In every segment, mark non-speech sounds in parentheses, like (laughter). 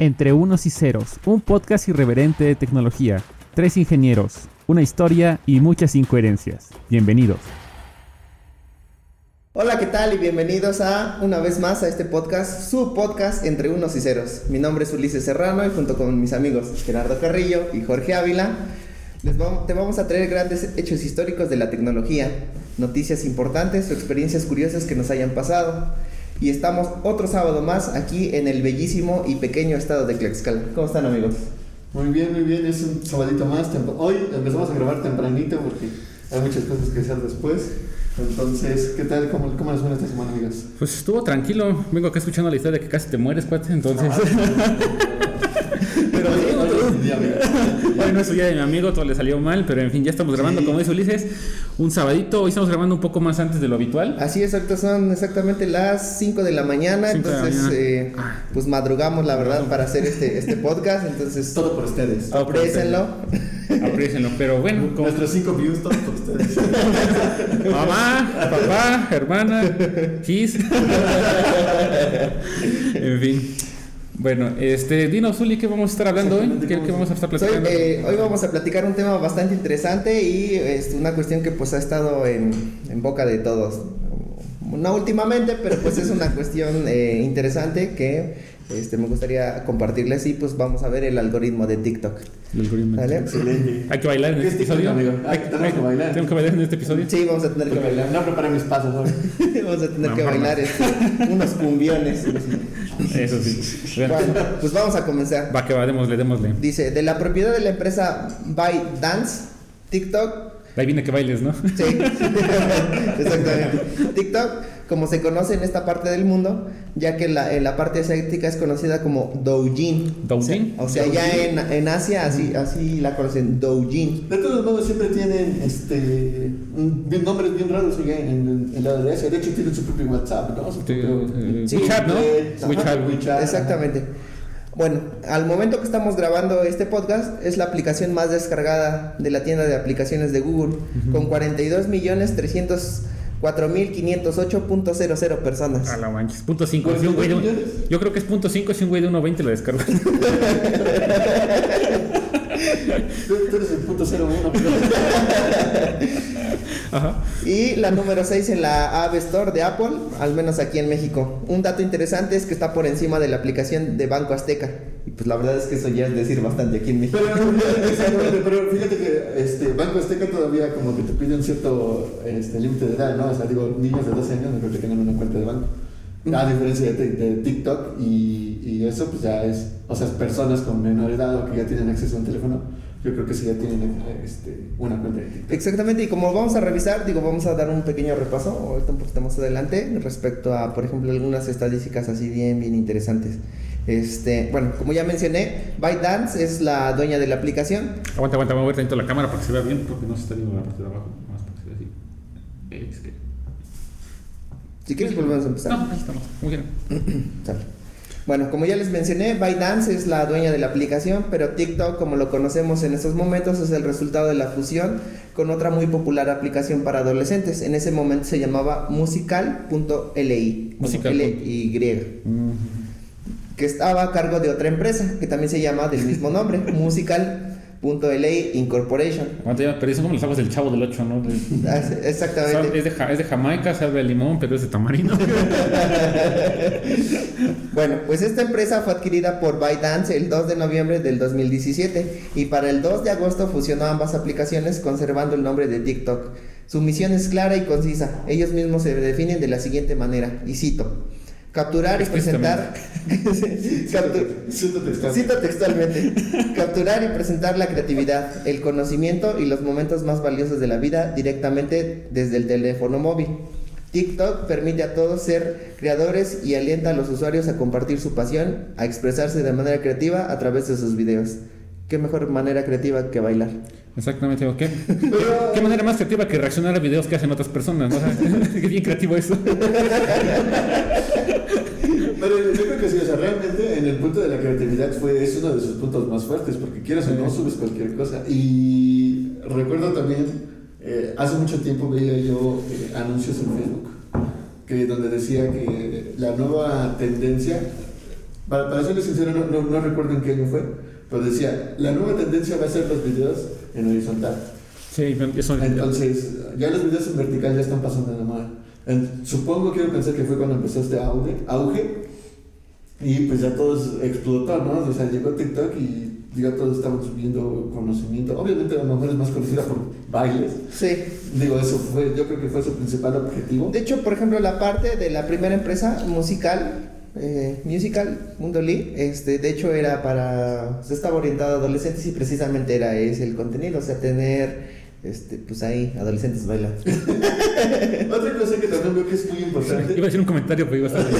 Entre Unos y Ceros, un podcast irreverente de tecnología. Tres ingenieros, una historia y muchas incoherencias. Bienvenidos. Hola, ¿qué tal? Y bienvenidos a una vez más a este podcast, su podcast Entre Unos y Ceros. Mi nombre es Ulises Serrano y junto con mis amigos Gerardo Carrillo y Jorge Ávila, te vamos a traer grandes hechos históricos de la tecnología, noticias importantes o experiencias curiosas que nos hayan pasado. Y estamos otro sábado más aquí en el bellísimo y pequeño estado de Tlaxcala. ¿Cómo están amigos? Muy bien, muy bien, es un sabadito más. Hoy empezamos a grabar tempranito porque hay muchas cosas que hacer después. Entonces, ¿qué tal? ¿Cómo, cómo les fue esta semana, amigos? Pues estuvo tranquilo. Vengo acá escuchando la historia de que casi te mueres, cuate. Entonces. (laughs) pero bueno, eso ya de mi amigo, todo le salió mal, pero en fin, ya estamos grabando, como dice Ulises, un sabadito. Hoy estamos grabando un poco más antes de lo habitual. Así es, ahorita son exactamente las 5 de la mañana, entonces eh, pues madrugamos, la verdad, para hacer este, este (laughs) podcast. Entonces, todo por ustedes. Aprécenlo. Aprécenlo, pero bueno. (laughs) Como... Nuestros 5 views, todo por ustedes. (laughs) Mamá, papá, hermana, Kiss. en fin. Bueno, este, Dino Zuli, ¿qué vamos a estar hablando hoy? ¿Qué, vamos a estar platicando? Eh, hoy vamos a platicar un tema bastante interesante y es una cuestión que pues ha estado en, en boca de todos. No últimamente, pero pues es una cuestión eh, interesante que este, me gustaría compartirles y pues vamos a ver el algoritmo de TikTok. El algoritmo. ¿Vale? Excelente. Hay que bailar en este episodio. Amigo? Hay, ¿Tenemos que bailar? ¿Tengo que bailar en este episodio? Sí, vamos a tener que bailar. No preparé mis pasos hoy. (laughs) vamos a tener que bailar este, unos cumbiones. (laughs) (laughs) Eso sí. Bueno, pues vamos a comenzar. Va que va, démosle, démosle. Dice, de la propiedad de la empresa ByteDance, TikTok. Ahí viene que bailes, ¿no? Sí, (laughs) exactamente. TikTok como se conoce en esta parte del mundo, ya que la, en la parte asiática es conocida como Doujin. ¿Doujin? O sea, ya en, en, Asia así, así la conocen, Doujin. De todos modos siempre tienen este, nombres bien raros en, en, la de Asia. De hecho tienen su propio WhatsApp, ¿no? Su propio, sí, WeChat, ¿no? WeChat, WeChat. Exactamente. Bueno, al momento que estamos grabando este podcast, es la aplicación más descargada de la tienda de aplicaciones de Google, con 42 millones 300 4.508.00 personas. A la manches. Punto 5. Si güey yo creo que es punto 5 si un güey de 1.20 lo descarga. Tú, eres el punto 01. (laughs) Ajá. Y la número 6 en la App Store de Apple, al menos aquí en México. Un dato interesante es que está por encima de la aplicación de Banco Azteca. Y pues la verdad es que eso ya es decir bastante aquí en México. Pero, pero fíjate que (laughs) este, Banco Azteca todavía como que te pide un cierto este, límite de edad, ¿no? O sea, digo, niños de 12 años no creo que tengan una cuenta de banco. A diferencia de, de TikTok y, y, eso pues ya es, o sea, personas con menor edad o que ya tienen acceso a un teléfono, yo creo que sí ya tienen este, una cuenta de TikTok. Exactamente, y como vamos a revisar, digo, vamos a dar un pequeño repaso, ahorita un poquito más adelante, respecto a, por ejemplo, algunas estadísticas así bien, bien interesantes. Este, bueno, como ya mencioné, ByteDance es la dueña de la aplicación. Aguanta, aguanta, voy a ver dentro la cámara para que se vea bien, porque no se está viendo la parte de abajo, más para que se vea así. Es que... Si quieres volvemos a empezar. No, ahí estamos. Muy bien. (clears throat) bueno, como ya les mencioné, ByteDance es la dueña de la aplicación, pero TikTok, como lo conocemos en estos momentos, es el resultado de la fusión con otra muy popular aplicación para adolescentes. En ese momento se llamaba musical.li. Musical. L-Y. Que estaba a cargo de otra empresa que también se llama del mismo nombre, (laughs) Musical Punto LA Incorporation. Pero eso como los aguas del chavo del 8, ¿no? Ah, exactamente. Es de, es de Jamaica, sabe a limón, pero es de tamarindo. (laughs) bueno, pues esta empresa fue adquirida por ByteDance el 2 de noviembre del 2017 y para el 2 de agosto fusionó ambas aplicaciones conservando el nombre de TikTok. Su misión es clara y concisa. Ellos mismos se definen de la siguiente manera, y cito. Capturar y presentar. (laughs) textualmente. (laughs) Capturar y presentar la creatividad, el conocimiento y los momentos más valiosos de la vida directamente desde el teléfono móvil. TikTok permite a todos ser creadores y alienta a los usuarios a compartir su pasión, a expresarse de manera creativa a través de sus videos. ¿Qué mejor manera creativa que bailar? Exactamente, ¿qué? ¿Qué manera más creativa que reaccionar a videos que hacen otras personas? ¿no? (laughs) Qué bien creativo eso. Pero yo creo que sí, o sea, realmente en el punto de la creatividad fue, es uno de sus puntos más fuertes, porque quieras o no, subes cualquier cosa. Y recuerdo también, eh, hace mucho tiempo veía yo eh, anuncios en Facebook, que donde decía que la nueva tendencia Para, para serles sincero, no, no, no recuerdo en qué año fue, pero decía, la nueva tendencia va a ser los videos en horizontal. Sí, eso Entonces, ya los videos en vertical ya están pasando de moda. Supongo, quiero pensar que fue cuando empezó este auge, auge y pues ya todos explotó, ¿no? O sea, llegó TikTok y ya todos estaban subiendo conocimiento. Obviamente a lo mejor es más conocida por bailes. Sí. Digo, eso fue, yo creo que fue su principal objetivo. De hecho, por ejemplo, la parte de la primera empresa musical, eh, Musical Mundo Lee, este, de hecho era para, se estaba orientado a adolescentes y precisamente era ese el contenido, o sea, tener, este, pues ahí, adolescentes bailando. (laughs) Otra cosa que también veo que es muy importante. Iba a decir un comentario, pero iba a estar.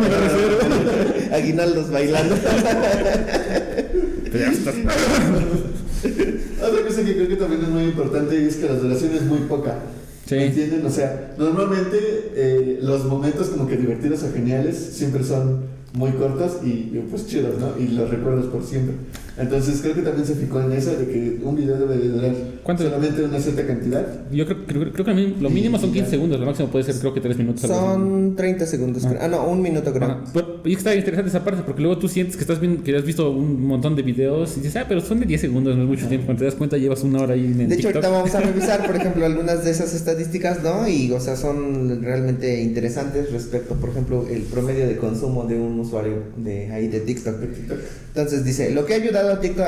Me lo. (laughs) Aguinaldos bailando. Pero ya estás. Otra cosa que creo que también es muy importante es que la duración es muy poca. Sí. ¿Me entienden? O sea, normalmente eh, los momentos como que divertidos o geniales siempre son muy cortos y, y, pues chidos, ¿no? Y los recuerdas por siempre. Entonces creo que también se fijó en eso de que un video debe de durar ¿Cuánto? solamente una cierta cantidad. Yo creo, creo, creo que a mí lo mínimo son 15 segundos, lo máximo puede ser creo que 3 minutos. Son 30 segundos, creo. Ah, no, un minuto creo. Ajá. Pero- Y está interesante esa parte porque luego tú sientes que estás viendo, que has visto un montón de videos y dices, ah, pero son de 10 segundos, no es mucho tiempo. Cuando te das cuenta, llevas una hora ahí en De hecho, TikTok. ahorita vamos a (laughs) revisar, por ejemplo, algunas de esas estadísticas, ¿no? Y, o sea, son realmente interesantes respecto, por ejemplo, el promedio de consumo de un usuario de ahí de TikTok. Entonces dice, lo que ha ayudado a TikTok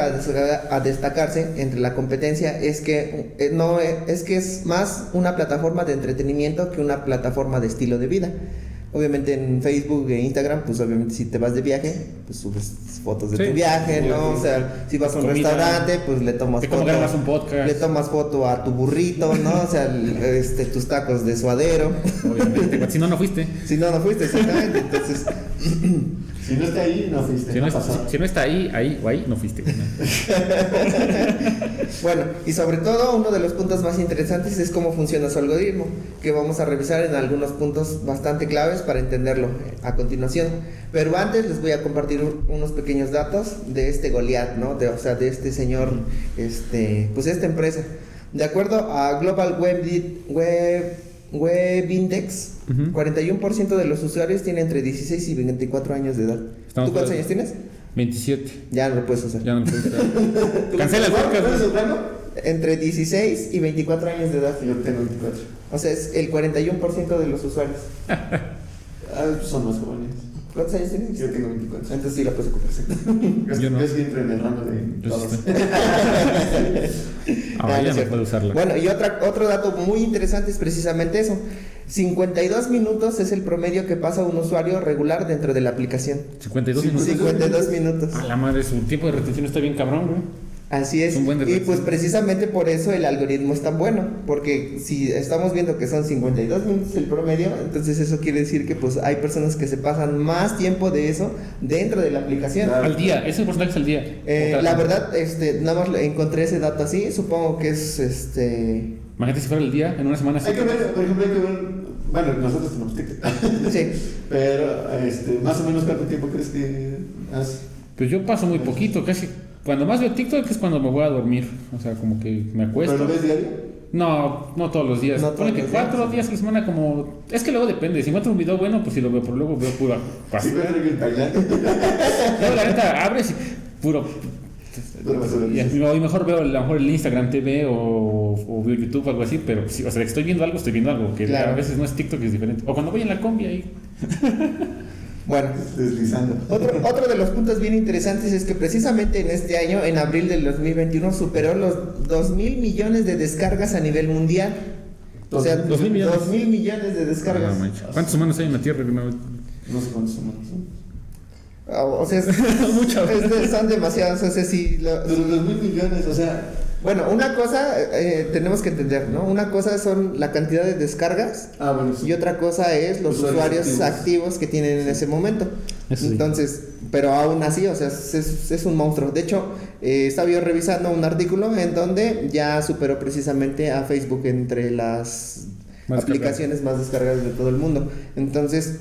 a, a destacarse entre la competencia es que eh, no es que es más una plataforma de entretenimiento que una plataforma de estilo de vida. Obviamente en Facebook e Instagram, pues obviamente si te vas de viaje, pues subes fotos de Sí. tu viaje, Sí, ¿no? sí. O sea, si vas a un Comida. restaurante, pues le tomas foto. un podcast. Le tomas foto a tu burrito, ¿no? O sea, este, tus tacos de suadero. Obviamente, si no, no fuiste. (laughs) Si no, no fuiste, exactamente. Entonces, (clears throat) Si no está ahí, no fuiste. Si no, no es- pasó. si no está ahí, ahí o ahí, no fuiste. (laughs) bueno, y sobre todo uno de los puntos más interesantes es cómo funciona su algoritmo, que vamos a revisar en algunos puntos bastante claves para entenderlo eh, a continuación. Pero antes les voy a compartir un- unos pequeños datos de este Goliath, ¿no? De, o sea, de este señor, este, pues esta empresa. De acuerdo a Global Web, Web, Web Index, Ujú. 41% de los usuarios tienen entre 16 y 24 años de edad. Estamos ¿Tú cuántos años tienes? 27. Ya no lo puedes usar. Ya no lo puedes usar. (laughs) Cancela el ¿Cuál- podcast. Entre 16 y 24 años de edad. Yo tengo 24. O sea, es el 41% de los usuarios. (laughs) Ah, son más jóvenes. ¿Cuántos años tienes? Yo tengo 24. Entonces sí la puedes ocupar. (laughs) Yo no. que entro en el rango de Yo todos. Ah, Ahora no ya no puede usarla. Bueno, y otra, otro dato muy interesante es precisamente eso. 52 minutos es el promedio que pasa un usuario regular dentro de la aplicación. 52 Sí, minutos. 52 minutos. A la madre, su tiempo de retención está bien cabrón, güey. Así es. Y pues precisamente por eso el algoritmo es tan bueno. Porque si estamos viendo que son 52 minutos el promedio, entonces eso quiere decir que pues hay personas que se pasan más tiempo de eso dentro de la aplicación. Claro. Al día, ese porcentaje es al día. Eh, la verdad, este, nada más encontré ese dato así. Supongo que es este. Imagínate si fuera el día, en una semana. Hay que ver, por ejemplo, hay que ver. Bueno, nosotros tenemos TikTok. (laughs) Sí. Pero, este, más o menos, ¿cuánto tiempo crees que hace? Pues yo paso muy poquito, casi. Cuando más veo TikTok es cuando me voy a dormir. O sea, como que me acuesto. ¿Pero lo ves diario? No, no todos los días. No Pone que cuatro días. días a la semana como... Es que luego depende. Si encuentro un video bueno, pues sí lo veo. Pero luego veo pura Sí, en Tailandia. Luego la neta abres y puro... Pura basura. Y y mejor veo a lo mejor el Instagram TV o, o veo YouTube o algo así, pero sí, o sea, estoy viendo algo, estoy viendo algo, que Claro. a veces no es TikTok, es diferente. O cuando voy en la combi ahí. (laughs) Bueno, Deslizando. otro, otro de los puntos bien interesantes es que precisamente en este año, en abril del 2021, superó los 2 mil millones de descargas a nivel mundial. O sea, Dos mil millones. 2 mil millones de descargas. Ah. ¿Cuántos humanos hay en la Tierra? No, No sé cuántos son. Ah, O sea, es- (laughs) es de- son demasiados. O sea, si lo- Pero los mil millones, o sea. bueno, una cosa eh, tenemos que entender, ¿no? Una cosa son la cantidad de descargas Ah, bueno, sí. y otra cosa es los Usuarios usuarios activos. activos. que tienen en ese momento. Sí. Entonces, pero aún así, o sea, es, es- un monstruo. De hecho, eh, estaba yo revisando un artículo en donde ya superó precisamente a Facebook entre las Más aplicaciones más descargadas de todo el mundo. Entonces,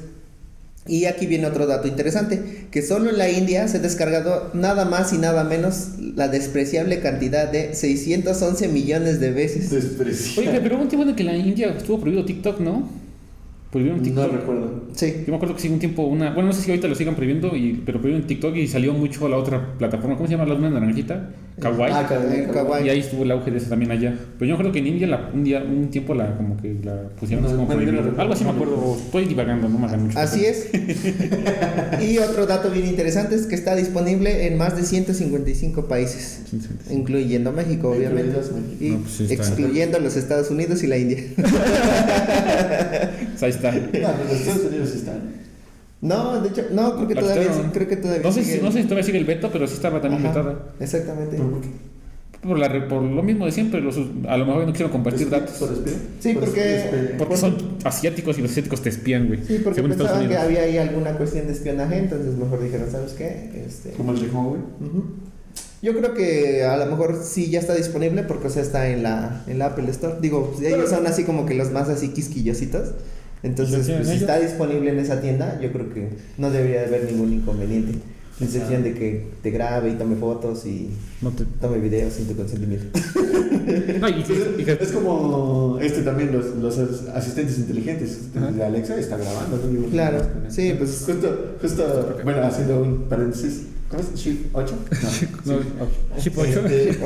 y aquí viene otro dato interesante, que solo en la India se ha descargado nada más y nada menos la despreciable cantidad de 611 millones de veces. Despreciable. Oye, pero hubo un tiempo en el que en la India estuvo prohibido TikTok, ¿no? Prohibieron No TikTok. recuerdo. Sí. Yo me acuerdo que sí, un tiempo, una. Bueno, no sé si ahorita lo sigan prohibiendo, y, pero prohibieron TikTok y salió mucho a la otra plataforma. ¿Cómo se llama la una naranjita? Kawaii. Ah, Kawaii. Kawaii. y ahí estuvo el auge de eso también allá. Pero yo creo que en India la- un día, un tiempo la como que la pusieron No, así como no. Algo así me acuerdo. Estoy divagando, no me hagan mucho. Así es. (laughs) y otro dato bien interesante es que está disponible en más de 155 países, incluyendo México, obviamente. Y No, pues sí excluyendo los Estados Unidos y la India. (laughs) Pues ahí está. No, pero los Estados Unidos están. No, de hecho, no, creo que todavía, quitaron. creo que todavía No sé, sigue- si, no sé si todavía sigue el veto, pero sí estaba también Ajá, vetada. Exactamente. ¿Por qué? Por, la, por lo mismo de siempre. Los, a lo mejor no quisieron compartir ¿Por datos. espía? Sí, ¿Por porque- espía? Porque son asiáticos y los asiáticos te espían, güey. Sí, porque pensaban que había ahí alguna cuestión de espionaje, entonces mejor dijeron, ¿sabes qué? Este, Como el de Huawei. Yo creo que a lo mejor sí ya está disponible porque o sea está en la, en la Apple Store. Digo, pues, ellos son así como que los más así quisquillositos. Entonces, ¿Ya tienen pues, si ellos? está disponible en esa tienda, yo creo que no debería de haber ningún inconveniente. En excepción de que te grabe y tome fotos y No te- tome videos sin tu consentimiento. (laughs) No, y, y- y- Es como este también los, los asistentes inteligentes. De Alexa está grabando. ¿no? Digo, Claro, sí, pues- Justo, justo, bueno, haciendo un paréntesis. ¿Cómo es? ¿Shift 8? no, Chip ocho. Este,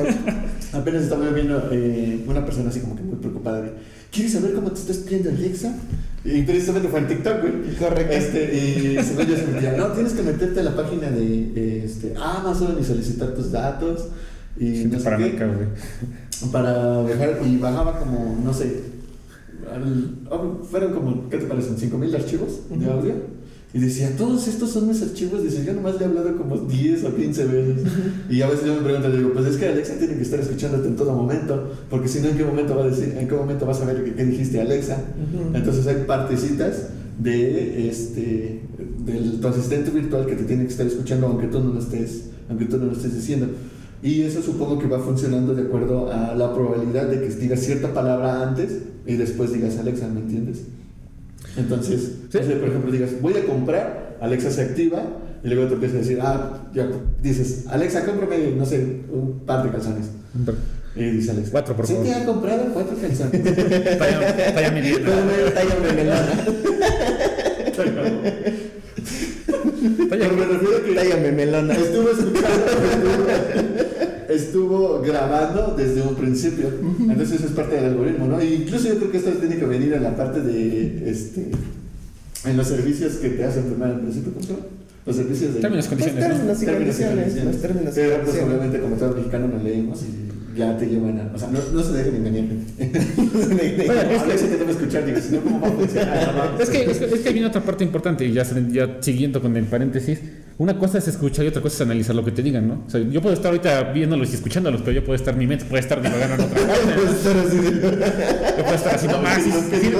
apenas estaba viendo eh, una persona así como que muy preocupada de ¿Quieres saber cómo te está espiando Alexa? Y precisamente fue en TikTok, güey. Correcto. Este, y según yo se metía, no, tienes que meterte a la página de eh, este, Amazon y solicitar tus datos. Y Gente no sé paranoica, qué, güey. para bajar y bajaba como, no sé, al- oh, fueron como, ¿qué te parecen? ¿5 mil archivos de Ujú. audio? Y decía, todos estos son mis archivos. Dice, yo nomás le he hablado como 10 o 15 veces. Y a veces yo me pregunto, digo, pues es que Alexa tiene que estar escuchándote en todo momento. Porque si no, ¿en qué momento va a decir, en qué momento vas a ver qué, qué dijiste Alexa? Ujú. Entonces hay partecitas de este del tu asistente virtual que te tiene que estar escuchando aunque tú no lo estés, aunque tú no lo estés diciendo. Y eso supongo que va funcionando de acuerdo a la probabilidad de que digas cierta palabra antes y después digas Alexa, ¿me entiendes? Entonces, Sí. por ejemplo, digas, voy a comprar, Alexa se activa y luego te empieza a decir, ah, ya dices, Alexa, cómprame, no sé, un par de calzones. Y dice Alexa, Cuatro, por ¿sí favor. te ha comprado cuatro calzones? (laughs) Talla, talla melona. Talla- me refiero a que Tállame melona. estuvo escuchando, estuvo, grabando desde un principio. Entonces eso es parte del algoritmo, ¿no? E incluso yo creo que esto tiene que venir en la parte de, este, en los servicios que te hacen firmar al principio, ¿cómo se llama? Los servicios de... Términos y Pues condiciones, ¿no? términos y condiciones. Los términos y Pero pues condiciones. obviamente como todo mexicano no leemos y ya te llevan a... O sea, no, no se dejen engañar. (laughs) Bueno, es que- Alexa te debe escuchar, digo, si no, ¿cómo va a funcionar? Es que, es, que, es que viene otra parte importante, y ya, ya siguiendo con el paréntesis. Una cosa es escuchar y otra cosa es analizar lo que te digan, ¿no? O sea, yo puedo estar ahorita viéndolos y escuchándolos, pero yo puedo estar, mi mente puede estar divagando en otra parte. ¿no? (laughs) Yo puedo estar haciendo más. Sí, sí,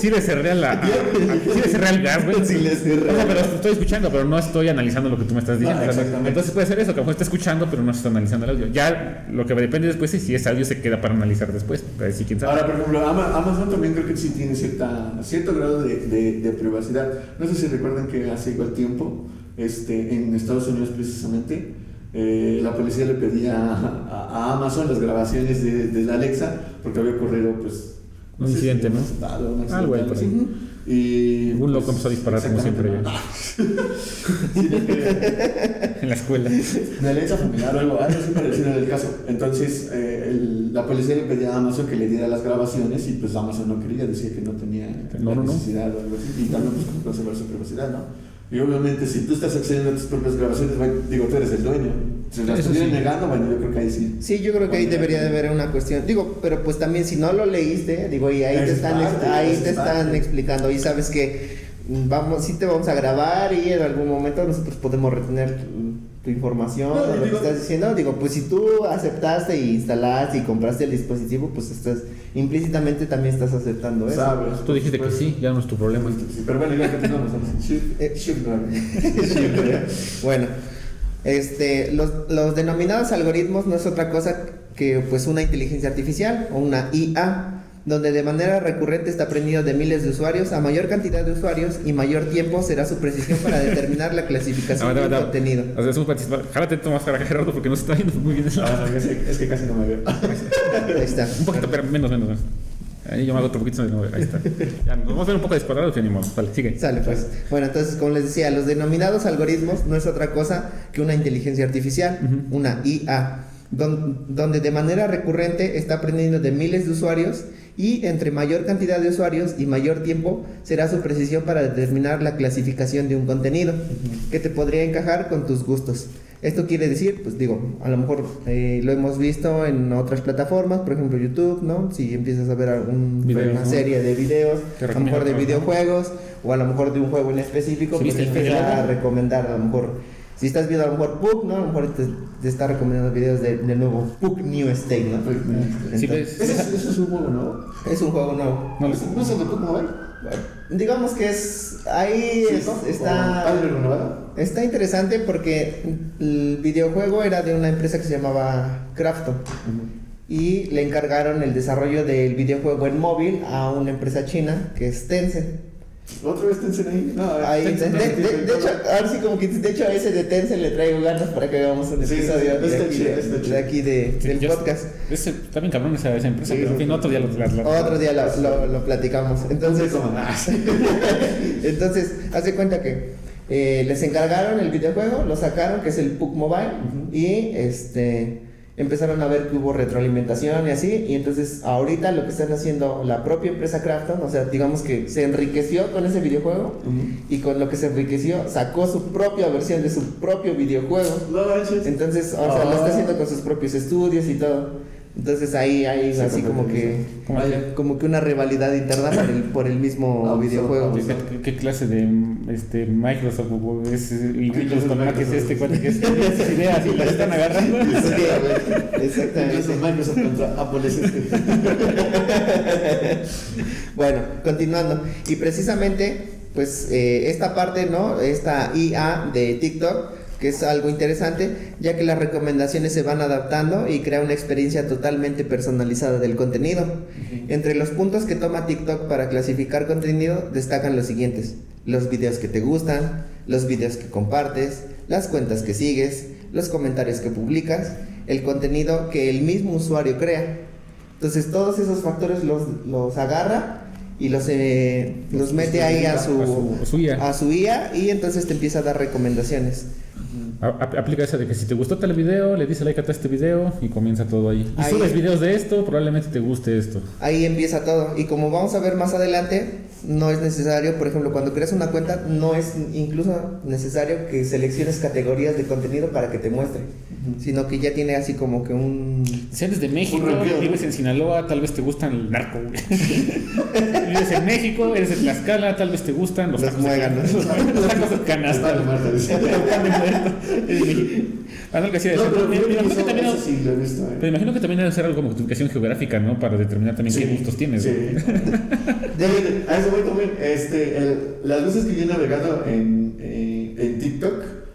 sí le cerré la. a- a- Sí le cerré al gas, güey. Sí le cerré. O sea, pero estoy escuchando, pero no estoy analizando lo que tú me estás diciendo. Sea, exactamente. Entonces puede ser eso, que a lo mejor está escuchando, pero no está analizando el audio. Ya lo que depende después es si ese audio se queda para analizar después. Pero sí, quién sabe. Ahora, por ejemplo, Ama- Amazon también creo que sí tiene cierta, cierto grado de, de- de privacidad. No sé si recuerdan que hace igual tiempo, este, en Estados Unidos precisamente, eh, la policía le pedía a, a Amazon las grabaciones de, de la Alexa porque había ocurrido, pues... Un sé incidente, ¿no? atentado, un Algo ahí accidente, algo así. Y, Un loco pues, empezó a disparar como siempre ¿no? (laughs) En la escuela. de Alexa familiar o algo, algo así parecido en el caso. Entonces, eh, el- la policía le pedía a Amazon que le diera las grabaciones y pues Amazon no quería, decía que no tenía No, la no, no. necesidad o algo así. Y también pues conservar su privacidad, ¿no? Y obviamente si tú estás accediendo a tus propias grabaciones, bueno, digo, tú eres el dueño. Si las estuvieran sí. negando, bueno, yo creo que ahí sí. Sí, yo creo que ahí debería de haber una cuestión. Digo, pero pues también si no lo leíste, digo, y ahí Es te están, parte, ahí es te están explicando y sabes que vamos, sí te vamos a grabar y en algún momento nosotros podemos retener tu, tu información No, o lo que estás diciendo. Digo, pues si tú aceptaste y instalaste y compraste el dispositivo, pues estás implícitamente también estás aceptando eso. ¿Sabes? Tú dijiste que sí, ya no es tu problema. Sí, pero bueno, ya continuamos. (laughs) Eh, shift, no. (laughs) bueno, este, los, los denominados algoritmos no es otra cosa que pues una inteligencia artificial o una IA, donde de manera recurrente está aprendido de miles de usuarios, a mayor cantidad de usuarios y mayor tiempo será su precisión para determinar la clasificación del contenido. O sea, es un participante. Jálate tú más para Gerardo, porque no se está viendo muy bien eso. Ah, no, es que- es que casi no me veo. Ahí está. Un poquito, pero menos, menos, menos. Ahí yo me hago otro poquito de nuevo. Ahí está. Ya, nos vamos a ver un poco descuadrados y animados. Vale, sigue. Sale pues. Bueno, entonces, como les decía, los denominados algoritmos no es otra cosa que una inteligencia artificial, una IA, don- donde de manera recurrente está aprendiendo de miles de usuarios y entre mayor cantidad de usuarios y mayor tiempo será su precisión para determinar la clasificación de un contenido que te podría encajar con tus gustos. Esto quiere decir, pues digo, a lo mejor eh, lo hemos visto en otras plataformas, por ejemplo YouTube, ¿no? Si empiezas a ver algún, Videos, una ¿no? serie de videos, a lo mejor de videojuegos, o a lo mejor de un juego en específico, ¿Sí pues empieza a recomendar a lo mejor. Si estás viendo a lo mejor PUC, ¿no? A lo mejor te, te está recomendando videos de- del nuevo PUC New State, ¿no? Sí, Entonces, ves. Ese, es- ese es un juego, ¿no? es un juego nuevo. No, ¿No es no es el de Mobile? Digamos que es. Ahí ¿Sí, es- no? está. Está interesante porque el videojuego era de una empresa que se llamaba Crafton. Y le encargaron el desarrollo del videojuego en móvil a una empresa china que es Tencent. ¿Otra vez Tencent ahí? No, Ahí, de, Tencent de- de- de hecho, ahora sí como que de hecho a ese de Tencent le traigo ganas para que hagamos un Sí, sí, episodio sí, de, aquí, de- está de chido. aquí de- Sí, del yo- podcast. Ese, está bien cabrón esa, esa empresa, Sí, pero en fin, otro día lo, las- Otro día lo, lo- lo platicamos. Entonces, (laughs) entonces, hace cuenta que eh, les encargaron el videojuego, lo sacaron, que es el PUC Mobile, y este empezaron a ver que hubo retroalimentación y así, y entonces ahorita lo que están haciendo la propia empresa Crafton, o sea, digamos que se enriqueció con ese videojuego, y con lo que se enriqueció sacó su propia versión de su propio videojuego. No manches. Entonces, o sea, lo está Ah. haciendo con sus propios estudios y todo. Entonces ahí hay Sí, así como que como Vaya. como que una rivalidad interna por el, por el mismo Ah, videojuego. pues, ¿Qué, qué- qué clase de este, Microsoft es el Windows con Mac es este? ¿Cuál es (laughs) esas ideas y las están agarrando? (laughs) Exactamente. Entonces Microsoft contra Apple es este. (laughs) Bueno, continuando. Y precisamente, pues eh, esta parte, ¿no? Esta IA de TikTok, que es algo interesante, ya que las recomendaciones se van adaptando y crea una experiencia totalmente personalizada del contenido. Entre los puntos que toma TikTok para clasificar contenido destacan los siguientes. Los videos que te gustan, los videos que compartes, las cuentas que sigues, los comentarios que publicas, el contenido que el mismo usuario crea. Entonces todos esos factores los, los agarra y los, eh, los mete ahí a su, A su- a su IA. a su IA y entonces te empieza a dar recomendaciones. Aplica esa de que si te gustó tal video, le dices like a este video y comienza todo ahí. Y Ahí. subes videos de esto, probablemente te guste esto. Ahí empieza todo. Y como vamos a ver más adelante, no es necesario, por ejemplo, cuando creas una cuenta, no es incluso necesario que selecciones categorías de contenido para que te muestre, sino que ya tiene así como que un... Si eres de México, vives en Sinaloa, tal vez te gustan el narco. güey. (laughs) vives en México, eres de Tlaxcala, tal vez te gustan los, Los tacos de- muéganos. (laughs) Los, tacos de canasta. De México. Ah, no, pero me- imagino que también eso sí lo he visto. eh. Pero imagino que también debe ser algo como ubicación geográfica, ¿no? Para determinar también qué Sí, gustos tienes. Sí. a eso voy también. Este, el- las veces que yo he navegado en, en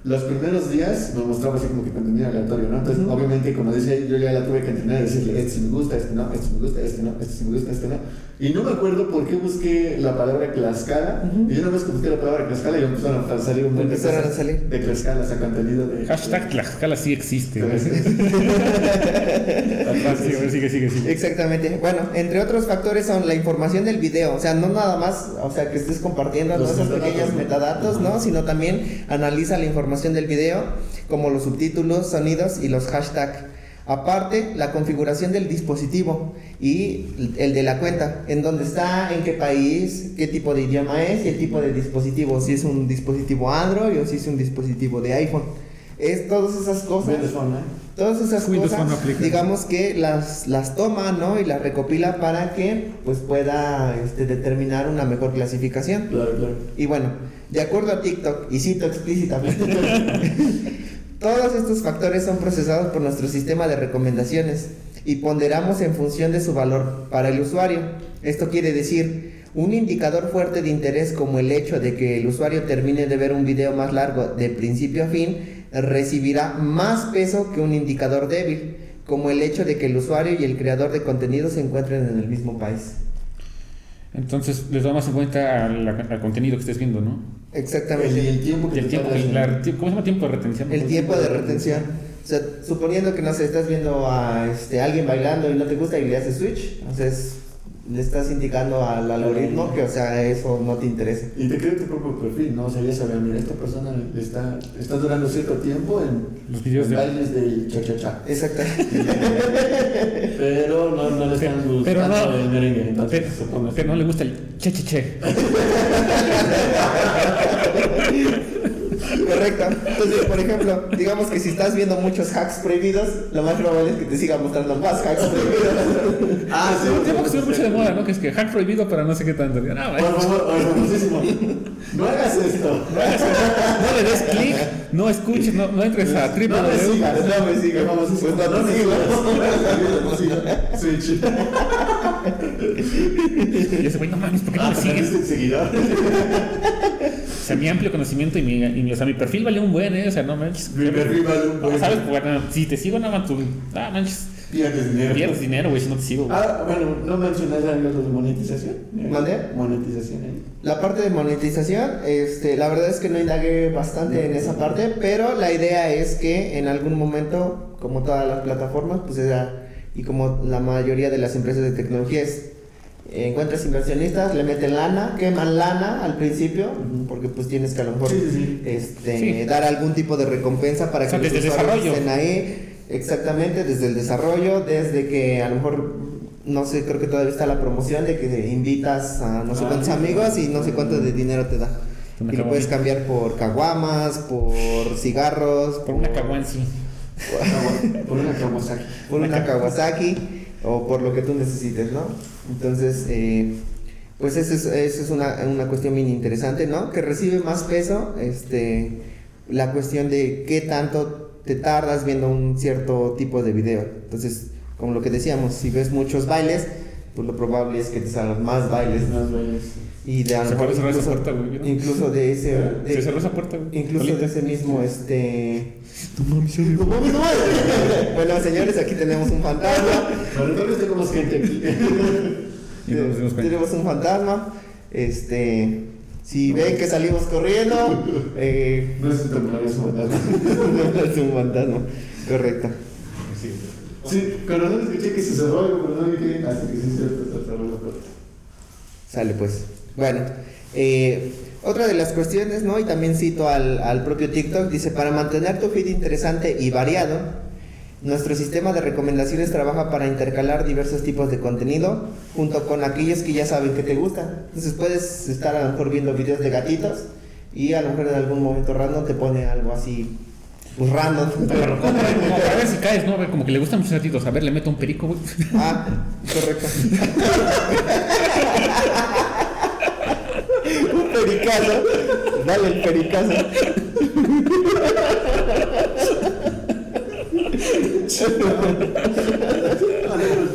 los primeros días me mostraba así como que contenido aleatorio, ¿no? Entonces, obviamente, como decía, yo ya la tuve que entrenar y decirle, este sí me gusta, este no, este me gusta, este no, este sí me gusta, este no. Y no me acuerdo por qué busqué la palabra Tlaxcala. Y una vez que busqué la palabra Tlaxcala, y empezaron a salir un montón de Empezaron a cosas salir. de Tlaxcala, o sea, contenido de. Hashtag Tlaxcala sí existe. (laughs) Güey. sí. Sigue, sigue, sigue. Exactamente. Bueno, entre otros factores son la información del video, o sea, no nada más, o sea, que estés compartiendo ¿no? metadatos, pequeños ¿no? metadatos, ¿no? Sino también analiza la información del video, como los subtítulos, sonidos y los hashtags. Aparte, la configuración del dispositivo y el de la cuenta, en dónde está, en qué país, qué tipo de idioma es y el tipo de dispositivo, si es un dispositivo Android o si es un dispositivo de iPhone. Es todas esas cosas. Windows Phone, ¿eh? Todas esas Windows cosas, Phone digamos que las, las toma, ¿no? Y las recopila para que pues pueda este, determinar una mejor clasificación. Claro, claro. Y bueno, de acuerdo a TikTok, y cito explícitamente, (laughs) (laughs) todos estos factores son procesados por nuestro sistema de recomendaciones y ponderamos en función de su valor para el usuario. Esto quiere decir, un indicador fuerte de interés como el hecho de que el usuario termine de ver un video más largo de principio a fin recibirá más peso que un indicador débil, como el hecho de que el usuario y el creador de contenido se encuentren en el mismo país. Entonces les da más en cuenta al, al contenido que estés viendo, ¿no? Exactamente. El, y el tiempo que Y el te tiempo, tardas y en- la- ¿cómo se llama tiempo de retención? El tiempo de retención. O sea, suponiendo que no sé, estás viendo a este, alguien bailando y no te gusta y le haces switch, o sea, es le estás indicando al algoritmo que, o sea, eso no te interesa. Y te crea tu propio perfil, ¿no? O sea, ya sabes, mira, esta persona está, está durando cierto tiempo en Los videos en de- bailes de cha-cha-cha. Exactamente. (laughs) Pero no, no le están gustando Pero no, el merengue, entonces pero, pero no le gusta el che che che. (laughs) Correcto. Entonces, por ejemplo, digamos que si estás viendo muchos hacks prohibidos, lo más probable es que te siga mostrando más hacks prohibidos. Ah, sí, Un tiempo que estuvo mucho de moda, ¿no? Que es que hack prohibido para no sé qué tanto. No, vaya. Por favor. No hagas esto. No le des clic, no escuches, no, no entres a triple No me sigas. No me sigas. Famosísimo. Pues no. No me sigas. Switch. Y ese güey, no mames, ¿por qué no Ah, me sigues? ¿perdiste seguidor? O sea, mi amplio conocimiento y mi, y mi, o sea, mi perfil valió un buen, ¿eh? O sea, no manches. Mi perfil vale un buen. ¿Sabes? Bueno, si te sigo, nada más tú. Ah, manches. Pierdes dinero. Pierdes dinero, güey, si no te sigo. Ah, bueno, ¿no mencionas algo de monetización? ¿Mande? Monetización ahí. La parte de monetización, este, la verdad es que no indagué bastante en esa parte, pero la idea es que en algún momento, como todas las plataformas, pues era, y como la mayoría de las empresas de tecnología es, eh, encuentras inversionistas, le meten lana, queman lana al principio, porque pues tienes que a lo mejor Sí, sí, sí. Este, Sí. dar algún tipo de recompensa para O sea, que los usuarios estén ahí. Exactamente, desde el desarrollo, desde que a lo mejor, no sé, creo que todavía está la promoción de que invitas a no sé Ah, cuántos sí. amigos y no sé cuánto de dinero te da. Y lo puedes cambiar por caguamas, por cigarros, Por una caguán, sí. Por una Kawasaki. por una Kawasaki o por lo que tú necesites, ¿no? Entonces, eh, pues eso es, una, una cuestión bien interesante, ¿no? Que recibe más peso, este, la cuestión de qué tanto te tardas viendo un cierto tipo de video. Entonces, como lo que decíamos, si ves muchos bailes, pues lo probable es que te salgan más bailes. Más bailes. Y de Se puede cerrar esa incluso, puerta, güey, incluso de ese... Se cerró esa puerta, güey. Incluso Solita. de ese mismo, este... No mames, ya digo. bueno, señores, aquí tenemos un fantasma. Vez tenemos gente aquí. (laughs) No tenemos un fantasma. Este... Si ven que salimos corriendo, eh, No es un temblor, es un fantasma. (laughs) no es un fantasma. Correcto. Sí, pero no escuché que se cerró algo, pero no vi que hasta que sí se cerró la puerta. Sale pues. Bueno, eh, otra de las cuestiones, ¿no? Y también cito al, al propio TikTok, dice, para mantener tu feed interesante y variado, nuestro sistema de recomendaciones trabaja para intercalar diversos tipos de contenido junto con aquellos que ya saben que te gustan. Entonces puedes estar a lo mejor viendo videos de gatitos y a lo mejor en algún momento random te pone algo así, pues random. (laughs) Pero, para ver si caes, ¿no? A ver, Como que le gustan muchos gatitos. A ver, le meto un perico, güey. Ah, correcto. (laughs) Pericazo. Dale el pericazo.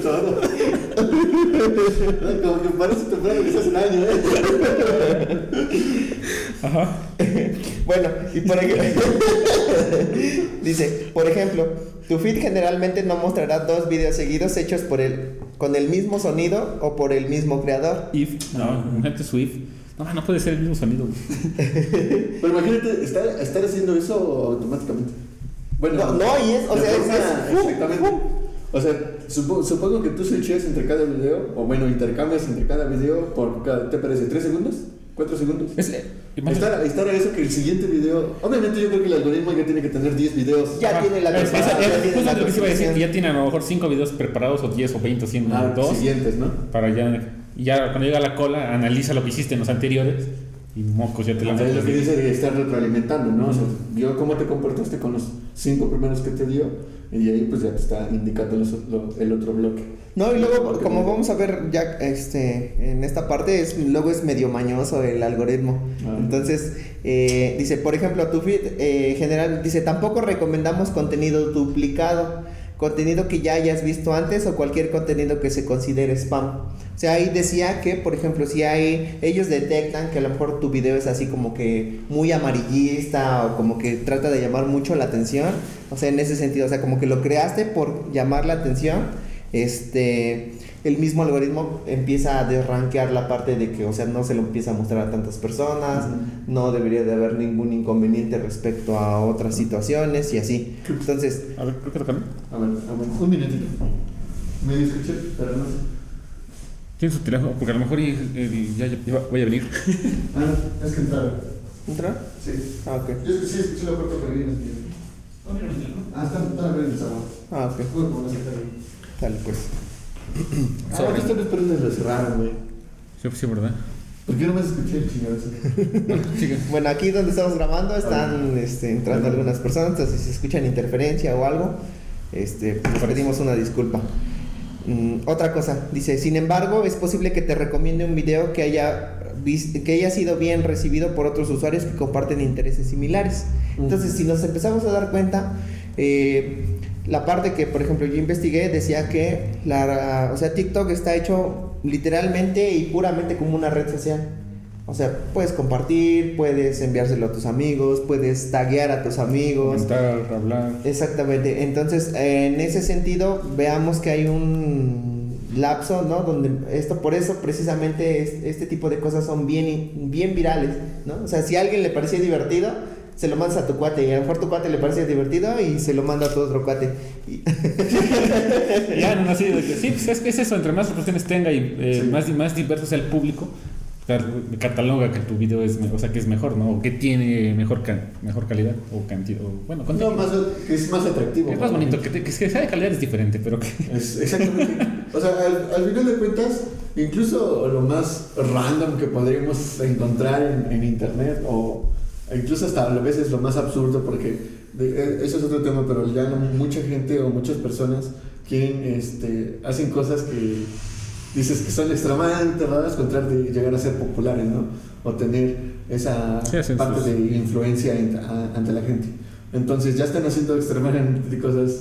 Todo. Como que parece temprano que se hace un año, ¿eh? Ajá. Bueno, y por ejemplo, (laughs) dice, por ejemplo, tu feed generalmente no mostrará dos videos seguidos hechos por el, con el mismo sonido o por el mismo creador. If, no, gente Swift. No, no puede ser el mismo sonido, güey. (laughs) Pero imagínate estar, estar haciendo eso automáticamente. Bueno, No, no, y es- o sea, es- exactamente. O sea, supo- supongo que tú switches entre cada video, o bueno, intercambias entre cada video por cada, ¿te parece? ¿3 segundos? ¿4 segundos? Es, eh, Estar, estar a eso que el siguiente video. Obviamente, yo creo que el algoritmo ya tiene que tener 10 videos. Ya Ajá. tiene la Es- es- temporada, es ya tiene la lo que iba a decir, que ya tienen a lo mejor 5 videos preparados, o 10 o 20 o 100, Ah, dos, siguientes, ¿no? para ya, y ya cuando llega la cola, analiza lo que hiciste en los anteriores y mocos ya te Es lanzan. lo que dice de estar retroalimentando, ¿no? O sea, vio cómo te comportaste con los 5 primeros que te dio, y ahí pues ya te está indicando los- lo- el otro bloque. No, y luego, como vamos a ver ya este, en esta parte, es, luego es medio mañoso el algoritmo. Ah. Entonces, eh, dice, por ejemplo, tu feed eh, general, dice, tampoco recomendamos contenido duplicado, contenido que ya hayas visto antes o cualquier contenido que se considere spam. O sea, ahí decía que, por ejemplo, si hay, ellos detectan que a lo mejor tu video es así como que muy amarillista o como que trata de llamar mucho la atención, o sea, en ese sentido, o sea, como que lo creaste por llamar la atención, este, el mismo algoritmo empieza a desranquear la parte de que, o sea, no se lo empieza a mostrar a tantas personas, no debería de haber ningún inconveniente respecto a otras situaciones y así. Entonces, A ver, creo que lo cambié. A ver, a ver, un minutito. Me escuché, pero no sé. Tiene su teléfono, porque a lo mejor y- y- ya, ya- ya voy a venir. (laughs) Ah, es que entraron. ¿Entra? Sí. Ah, ok. Yo es que sí, sí lo corto pero bien. Ah, están, están bien el sábado. Ah, ok. Bueno, sí, está bien. Dale, pues. Ah, bueno, esta vez pero lo cerraron, güey. Sí, sí, ¿verdad? ¿Por qué no me escuché el chingadazo? (laughs) Bueno, aquí donde estamos grabando están este, entrando algunas personas, entonces si se escuchan interferencia o algo, este, pues, les pedimos una disculpa. Mm, otra cosa, dice, sin embargo, es posible que te recomiende un video que haya, que haya sido bien recibido por otros usuarios que comparten intereses similares. Entonces, si nos empezamos a dar cuenta, eh, la parte que, por ejemplo, yo investigué decía que la, o sea, TikTok está hecho literalmente y puramente como una red social. O sea, puedes compartir, puedes enviárselo a tus amigos, puedes taguear a tus amigos. Comentar, hablar. Exactamente. Entonces, en ese sentido, veamos que hay un lapso, ¿no? Donde esto, por eso, precisamente, es- este tipo de cosas son bien, bien virales, ¿no? O sea, si a alguien le parecía divertido, se lo mandas a tu cuate, y a lo mejor tu cuate le parece divertido y se lo manda a tu otro cuate. Y- (laughs) Ya, no, así de que sí, pues es que es eso, entre más reproducciones tenga y eh, Sí. más, más diverso sea el público, cataloga que tu video es, o sea, que es mejor, ¿no? O que tiene mejor, ca- mejor calidad o cantidad, o bueno, No, más, que es más atractivo. es más bonito, que, te- que sea de calidad es diferente, pero que... Es, exactamente. O sea, al, al final de cuentas, incluso lo más random que podríamos encontrar en, en internet, o incluso hasta a veces lo más absurdo, porque de- eh, eso es otro tema, pero ya no- mucha gente o muchas personas quieren, este, hacen cosas que dices que son extremadamente raras con de llegar a ser populares, ¿no? O tener esa Sí, parte sus- de influencia en- a- ante la gente. Entonces ya están haciendo extremadamente cosas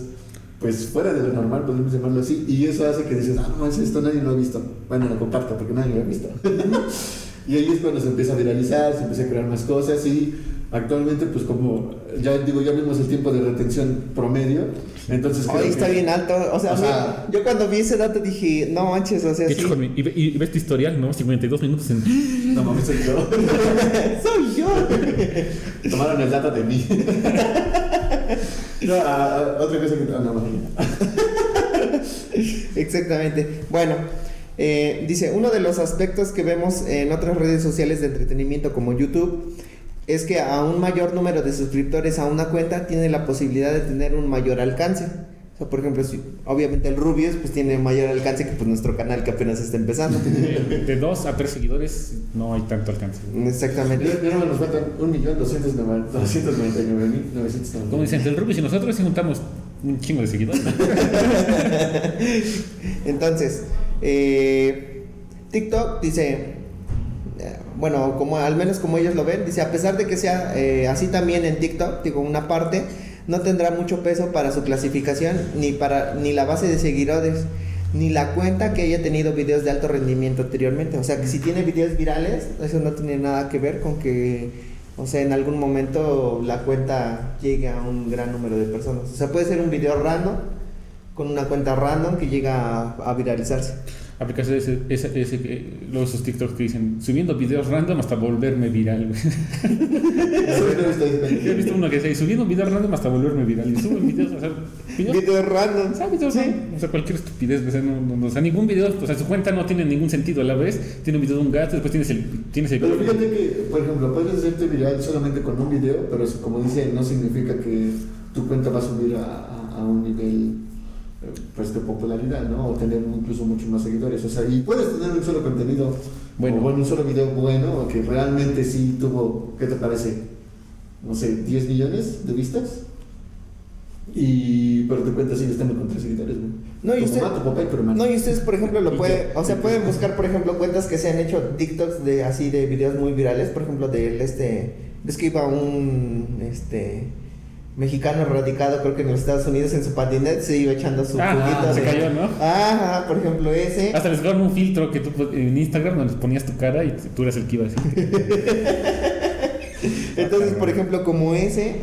pues fuera de lo normal, podemos llamarlo así, y eso hace que dices, ah, no esto nadie lo ha visto. Bueno, lo comparto porque nadie lo ha visto. (laughs) y ahí es cuando se empieza a viralizar, se empieza a crear más cosas y actualmente pues como ya digo, ya vimos el tiempo de retención promedio, entonces está que- bien alto. O sea, O mí- sea- yo cuando vi ese dato dije, no manches, o sea, sí. hecho, y, ve- y ves tu historial, ¿no? 52 minutos en... (laughs) No mames, soy yo. (laughs) soy yo. Tomaron el dato de mí. no, ah, ah, otra cosa que... ah, no, no. Exactamente. Bueno, eh, dice, uno de los aspectos que vemos en otras redes sociales de entretenimiento como YouTube es que a un mayor número de suscriptores a una cuenta tiene la posibilidad de tener un mayor alcance. O sea, por ejemplo, si, obviamente el Rubius pues tiene mayor alcance que pues, nuestro canal que apenas está empezando. (laughs) De, de dos a tres seguidores no hay tanto alcance. Exactamente. Ya no nos faltan 1.299.990. Como dicen, el Rubio y nosotros sí juntamos un chingo de seguidores. (laughs) Entonces, eh, TikTok dice, eh, bueno, como al menos como ellos lo ven, dice, a pesar de que sea eh, así también en TikTok, digo, una parte no tendrá mucho peso para su clasificación, ni para ni la base de seguidores, ni la cuenta que haya tenido videos de alto rendimiento anteriormente. O sea, que si tiene videos virales, eso no tiene nada que ver con que, o sea, en algún momento la cuenta llegue a un gran número de personas. O sea, puede ser un video random con una cuenta random que llega a, a viralizarse. Aplicas ese, ese, ese, luego esos TikToks que dicen, subiendo videos random hasta volverme viral. (laughs) Yo he visto uno que dice, subiendo un video random hasta volverme viral. Y suben videos, o sea, videos, Videos random. o sea, videos Sí. random, o sea, cualquier estupidez. O sea, no, no- o sea, ningún video, o sea, su cuenta no tiene ningún sentido a la vez. Tiene un video de un gato, después tienes el, tienes el Pero fíjate que, por ejemplo, puedes hacerte viral solamente con un video, pero eso, como dice, no significa que tu cuenta va a subir a, a- a un nivel pues, de popularidad, ¿no? O tener incluso muchos más seguidores. O sea, y puedes tener un solo contenido, Bueno. o bueno un solo video bueno, o que realmente sí tuvo, ¿qué te parece? No sé, 10 millones de vistas. Y, pero tu cuenta sigue estando con 3 seguidores, ¿no? No, y Como usted- Mato, papá y pero hermano. No, y ustedes, por ejemplo, lo (laughs) pueden, o sea, pueden buscar, por ejemplo, cuentas que se han hecho TikToks de así de videos muy virales, por ejemplo, del este, ves que iba un este mexicano radicado, creo que en los Estados Unidos en su patinete se iba echando su Ah, juguito se cayó, ¿no? Ajá, por ejemplo, ese. Hasta les daban un filtro que tú en Instagram donde les ponías tu cara y tú eras el que iba a decir. (laughs) Entonces, por ejemplo, como ese,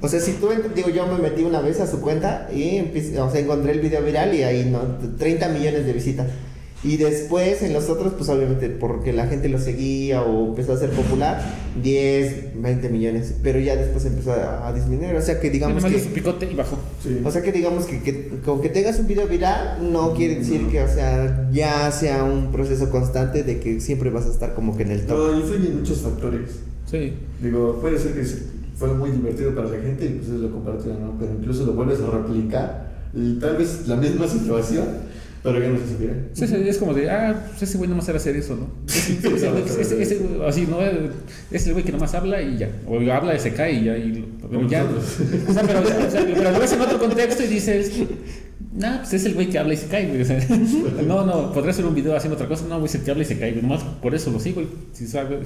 o sea, si tú, digo, yo me metí una vez a su cuenta y o sea, encontré el video viral y ahí, ¿no? 30 millones de visitas. Y después en los otros, pues obviamente porque la gente lo seguía o empezó a ser popular, 10, 20 millones. Pero ya después empezó a, a disminuir. O sea que digamos que... hizo picote y bajó. Sí. O sea que digamos que, que con que tengas un video viral no quiere decir que, o sea, ya sea un proceso constante de que siempre vas a estar como que en el top. No, influyen muchos factores. Sí. Digo, puede ser que fue muy divertido para la gente y pues lo compartió, ¿no? Pero incluso lo vuelves a replicar y tal vez la misma situación, pero ya no se supiera. Sí, sí, es como de, ah, pues ese güey nomás era hacer eso, ¿no? (laughs) Güey, así, ¿no? Es el güey que nomás habla y ya. O habla y se cae y ya. Y, pero ya. (laughs) O sea, pero, o sea, pero lo ves en otro contexto y dices, nah, pues es el güey que habla y se cae, güey. O sea, (laughs) no, no, podría hacer un video haciendo otra cosa. No, güey, es el que habla y se cae, güey. Nomás por eso lo sigo, güey. Si sabe,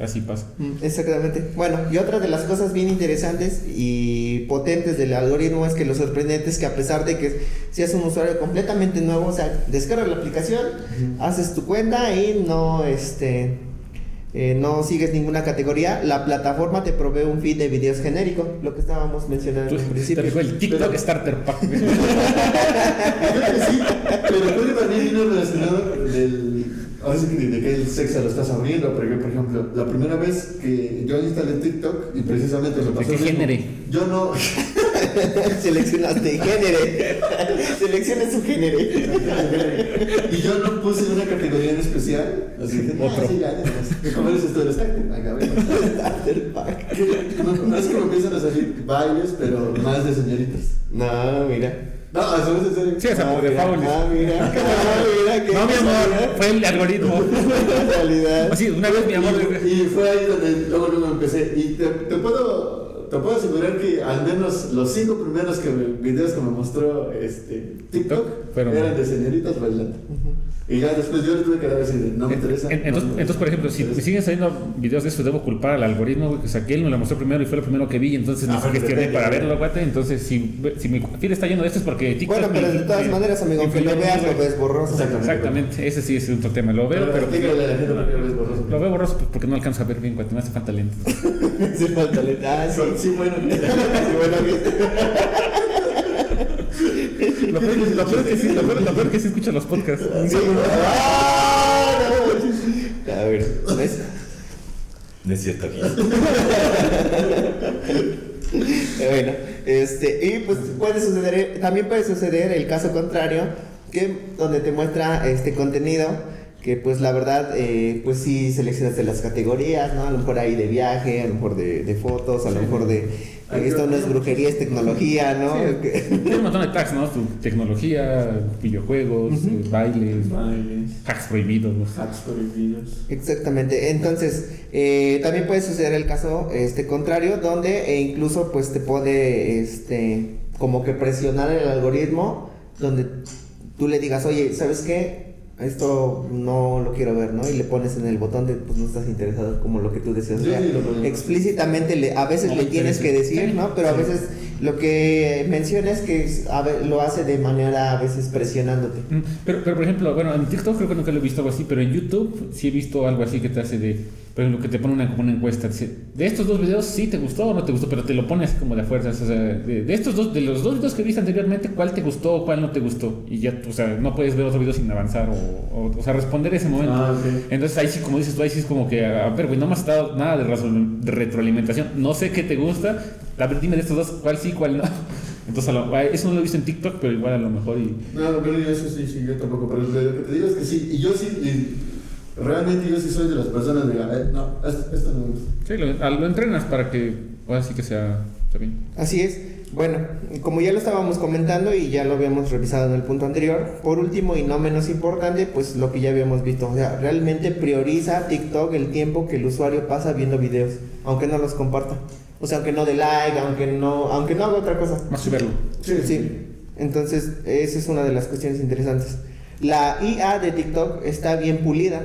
así pasa. Mm, Exactamente. Bueno, y otra de las cosas bien interesantes y potentes del algoritmo es que lo sorprendente es que a pesar de que seas un usuario completamente nuevo, o sea, descargas la aplicación, haces tu cuenta y no, este, eh, no sigues ninguna categoría, la plataforma te provee un feed de videos genérico, lo que estábamos mencionando Te principio. dijo el TikTok Starter Pack. (laughs) que sí, pero creo que también vino relacionado del. Ahora sí que de qué sexo lo estás abriendo, porque por ejemplo, la primera vez que yo instalé TikTok y precisamente me pasó. qué lo género? Yo no. (laughs) Seleccionaste género. Selecciona su género. y yo no puse una categoría en especial. Así que, no, Otro. sí, ya, ya. ¿Cómo eres esto del. Starter pack. No, no es me empiezan a salir bailes, pero más de señoritas. No, mira. No, a veces en serio. Sí, Ah, por default. ah, mira, mira, qué No, mi amor, fue el algoritmo. (laughs) Casualidad. Así, una vez mi amor. Y, fue ahí donde luego, luego empecé. Y te, te puedo, te puedo asegurar que al menos los cinco primeros que me- videos que me mostró este, TikTok eran de señoritas bailando. Y ya después yo le tuve que dar así de no me interesa. En- Entonces, no me entonces, por ejemplo, si me interesa". siguen saliendo videos de eso, debo culpar al algoritmo, güey, que, o sea, que él me lo mostró primero y fue lo primero que vi, entonces me Ah, porque gestioné depende, para verlo, guate. Entonces, si, si mi feed está lleno de esto es porque TikTok. Bueno, pero me- de todas me- maneras, amigo, aunque lo veas, lo ves borroso. Exactamente. Exactamente, ese sí es otro tema. Lo veo, Pero, pero. la gente lo ves borroso. Lo veo borroso pues, porque no alcanzo a ver bien, guate, me hace falta lento. (laughs) Sí, falta le- Ah, sí. Sí, bueno. Sí, bueno, Lo peor, lo peor que sí, lo peor, lo peor es que sí escucho los podcasts. Sí. Ah, no. A ver, ¿ves? No es cierto, (laughs) Bueno, este, y pues puede suceder, también puede suceder el caso contrario, que donde te muestra este contenido, que pues la verdad, eh, pues sí seleccionaste las categorías, ¿no? A lo mejor ahí de viaje, a lo mejor de, de fotos, a lo mejor de, Ay, esto no es brujería, es tecnología, ¿no? Sí. Tiene un montón de tags, ¿no? Tu tecnología, videojuegos, eh, bailes, Bailes, hacks prohibidos. hacks prohibidos. Exactamente. Entonces, eh, también puede suceder el caso este contrario, donde e incluso pues te puede este como que presionar el algoritmo, donde tú le digas, oye, ¿sabes qué? Esto no lo quiero ver, ¿no? Y le pones en el botón de, pues no estás interesado, como lo que tú decías. Sí, o sea, explícitamente le, a veces No le tienes que decir, ¿no? Pero a veces lo que menciona es que a ve- lo hace de manera a veces presionándote. Mm, Pero, pero por ejemplo, bueno, en TikTok creo que nunca lo he visto algo así, pero en YouTube sí he visto algo así que te hace de, por ejemplo, que te pone una, como una encuesta. dice, de estos dos videos sí te gustó o no te gustó, pero te lo pone así como de fuerzas. O sea, de, de estos dos, de los dos videos que viste anteriormente, ¿cuál te gustó o cuál no te gustó? Y ya, o sea, no puedes ver otro video sin avanzar o, o, o sea, responder ese momento. Ah. Entonces ahí sí, como dices tú, ahí sí es como que, a ver, güey, no me has dado nada de, razón- de retroalimentación. No sé qué te gusta. A ver, dime de estos dos, cuál sí, cuál no. (laughs) Entonces, lo- eso no lo he visto en TikTok, pero igual a lo mejor y... No, pero yo eso sí, sí, yo tampoco. Pero lo que te digo es que sí, y yo sí, y realmente yo sí soy de las personas de, eh, no, esto, esto no me gusta. Sí, lo, a- lo entrenas para que ahora sí que sea, está bien. Así es. Bueno, como ya lo estábamos comentando y ya lo habíamos revisado en el punto anterior, por último y no menos importante, pues lo que ya habíamos visto, o sea, realmente prioriza TikTok el tiempo que el usuario pasa viendo videos, aunque no los comparta. O sea, aunque no dé like, aunque no, aunque no haga otra cosa. Más que verlo. Sí, Sí. Entonces, esa es una de las cuestiones interesantes. La IA de TikTok está bien pulida,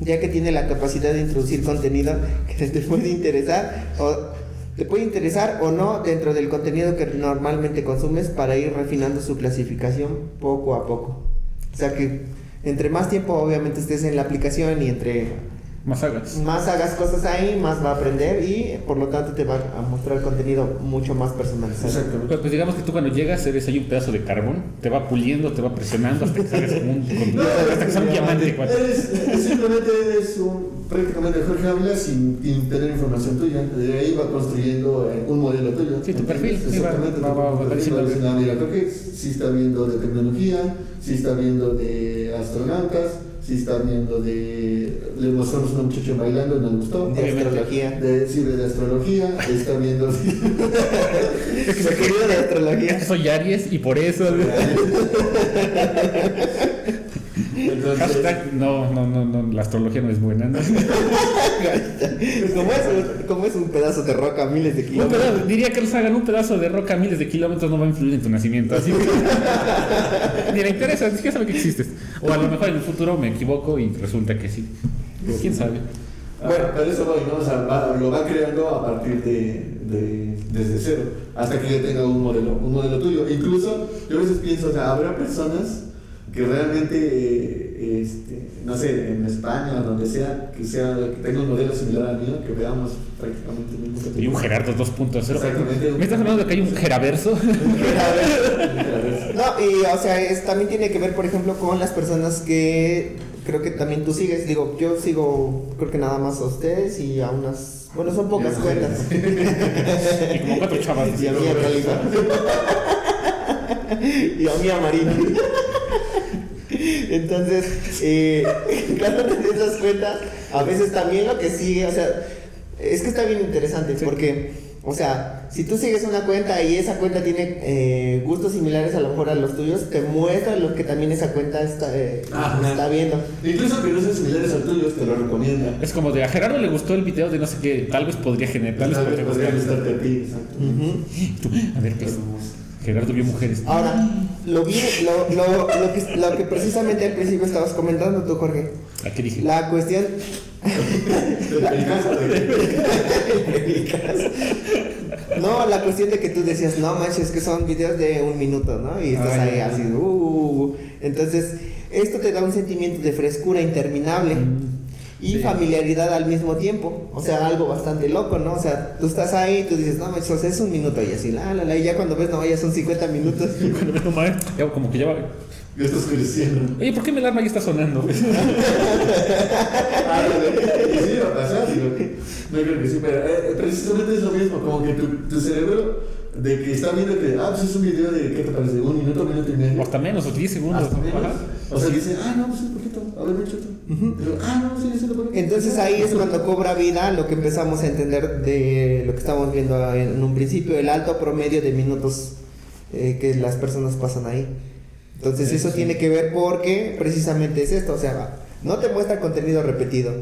ya que tiene la capacidad de introducir contenido que (laughs) te puede interesar o te puede interesar o no dentro del contenido que normalmente consumes para ir refinando su clasificación poco a poco. O sea que entre más tiempo obviamente estés en la aplicación y entre Más hagas. más hagas cosas ahí, más va a aprender y por lo tanto te va a mostrar contenido mucho más personalizado. Exactamente. Pues, pues digamos que tú cuando llegas eres ahí un pedazo de carbón, te va puliendo, te va presionando hasta que salgas como un, (laughs) con- hasta que sea un diamante. Eres, simplemente eres un, prácticamente Jorge Ávila sin, sin tener información tuya. De ahí va construyendo eh, un modelo tuyo. Sí, tu perfil, Exactamente. va- va- va va ah, mira, creo que sí está viendo de tecnología, sí está viendo de astronautas, sí está viendo de. Le mostramos a una muchacha bailando, nos gustó. De astrología. De, sí, de astrología, está viendo. (laughs) (laughs) De astrología. Soy Aries y por eso. (laughs) Entonces, Hashtag, no, no, no, no, la astrología no es buena. ¿no? (laughs) como, es un, como es un pedazo de roca a miles de kilómetros. pedazo- diría que los hagan un pedazo de roca a miles de kilómetros no va a influir en tu nacimiento. Así que (laughs) ni le interesa, ni siquiera sabe que existes. O a lo mejor en el futuro me equivoco y resulta que sí. Pero quién sabe. Bueno, pero eso voy, ¿no? O sea, va- lo va creando a partir de, de- desde cero, hasta que ya tenga un modelo, un modelo tuyo. Incluso, yo a veces pienso, o sea, habrá personas que realmente, eh, este, no sé, en España o donde sea, que sea, que tenga un modelo similar al mío, que veamos prácticamente el mismo que Y un. Gerardo 2.0. Exactamente. ¿Me estás hablando de que hay (laughs) un Geraverso? No, y o sea, es- también tiene que ver, por ejemplo, con las personas que creo que también tú sigues. Digo, yo sigo, creo que nada más a ustedes y a unas. Bueno, son pocas cuentas. (laughs) Y como cuatro chavas. Y a mí a (laughs) y a mí a Marina. Entonces, eh, cada una de esas cuentas, a veces también lo que sigue, o sea, es que está bien interesante porque, o sea, si tú sigues una cuenta y esa cuenta tiene eh, gustos similares a lo mejor a los tuyos, te muestra lo que también esa cuenta está, eh, Ajá. está viendo. Incluso que no sean similares al tuyo, te lo recomienda. Es como de a Gerardo le gustó el video de no sé qué, tal vez podría generar, tal vez Tal vez podría podría gustar. gustarte a ti, exacto. A ver, ¿qué es? Gerardo vio mujeres. Ahora, lo, vi, lo, lo, lo, que, lo que precisamente al principio estabas comentando tú, Jorge. ¿A qué dije? La cuestión. El caso de- (laughs) No, la cuestión de que tú decías, no manches, que son videos de un minuto, ¿no? Y estás Ay, ahí así, ay. uh, Entonces, esto te da un sentimiento de frescura interminable y Sí. familiaridad al mismo tiempo. O sea, algo bastante loco, ¿no? O sea, tú estás ahí y tú dices, no manches, o sea, es un minuto y así, la, la, la. Y ya cuando ves, no, ya son 50 minutos. (laughs) Cuando ves, no ya como que ya va. Ya está oscureciendo. Oye, ¿por qué mi alarma ya está sonando? (laughs) Ah, y (laughs) sí. No creo que sí, pero eh, precisamente es lo mismo, como que tu, tu cerebro de que está viendo que, ah, pues es un video de, ¿qué te parece? Un minuto, minuto y medio. O hasta menos, o 10 segundos. Hasta menos. Ajá. O sea, dice, ah, no, pues un poquito, a ver, mucho. Digo, ah, no, sí, sí, lo poquito. Entonces ahí es cuando cobra vida lo que empezamos a entender de lo que estamos viendo en un principio, el alto promedio de minutos eh, que las personas pasan ahí. Entonces Sí, eso sí. tiene que ver porque precisamente es esto, o sea, no te muestra contenido repetido,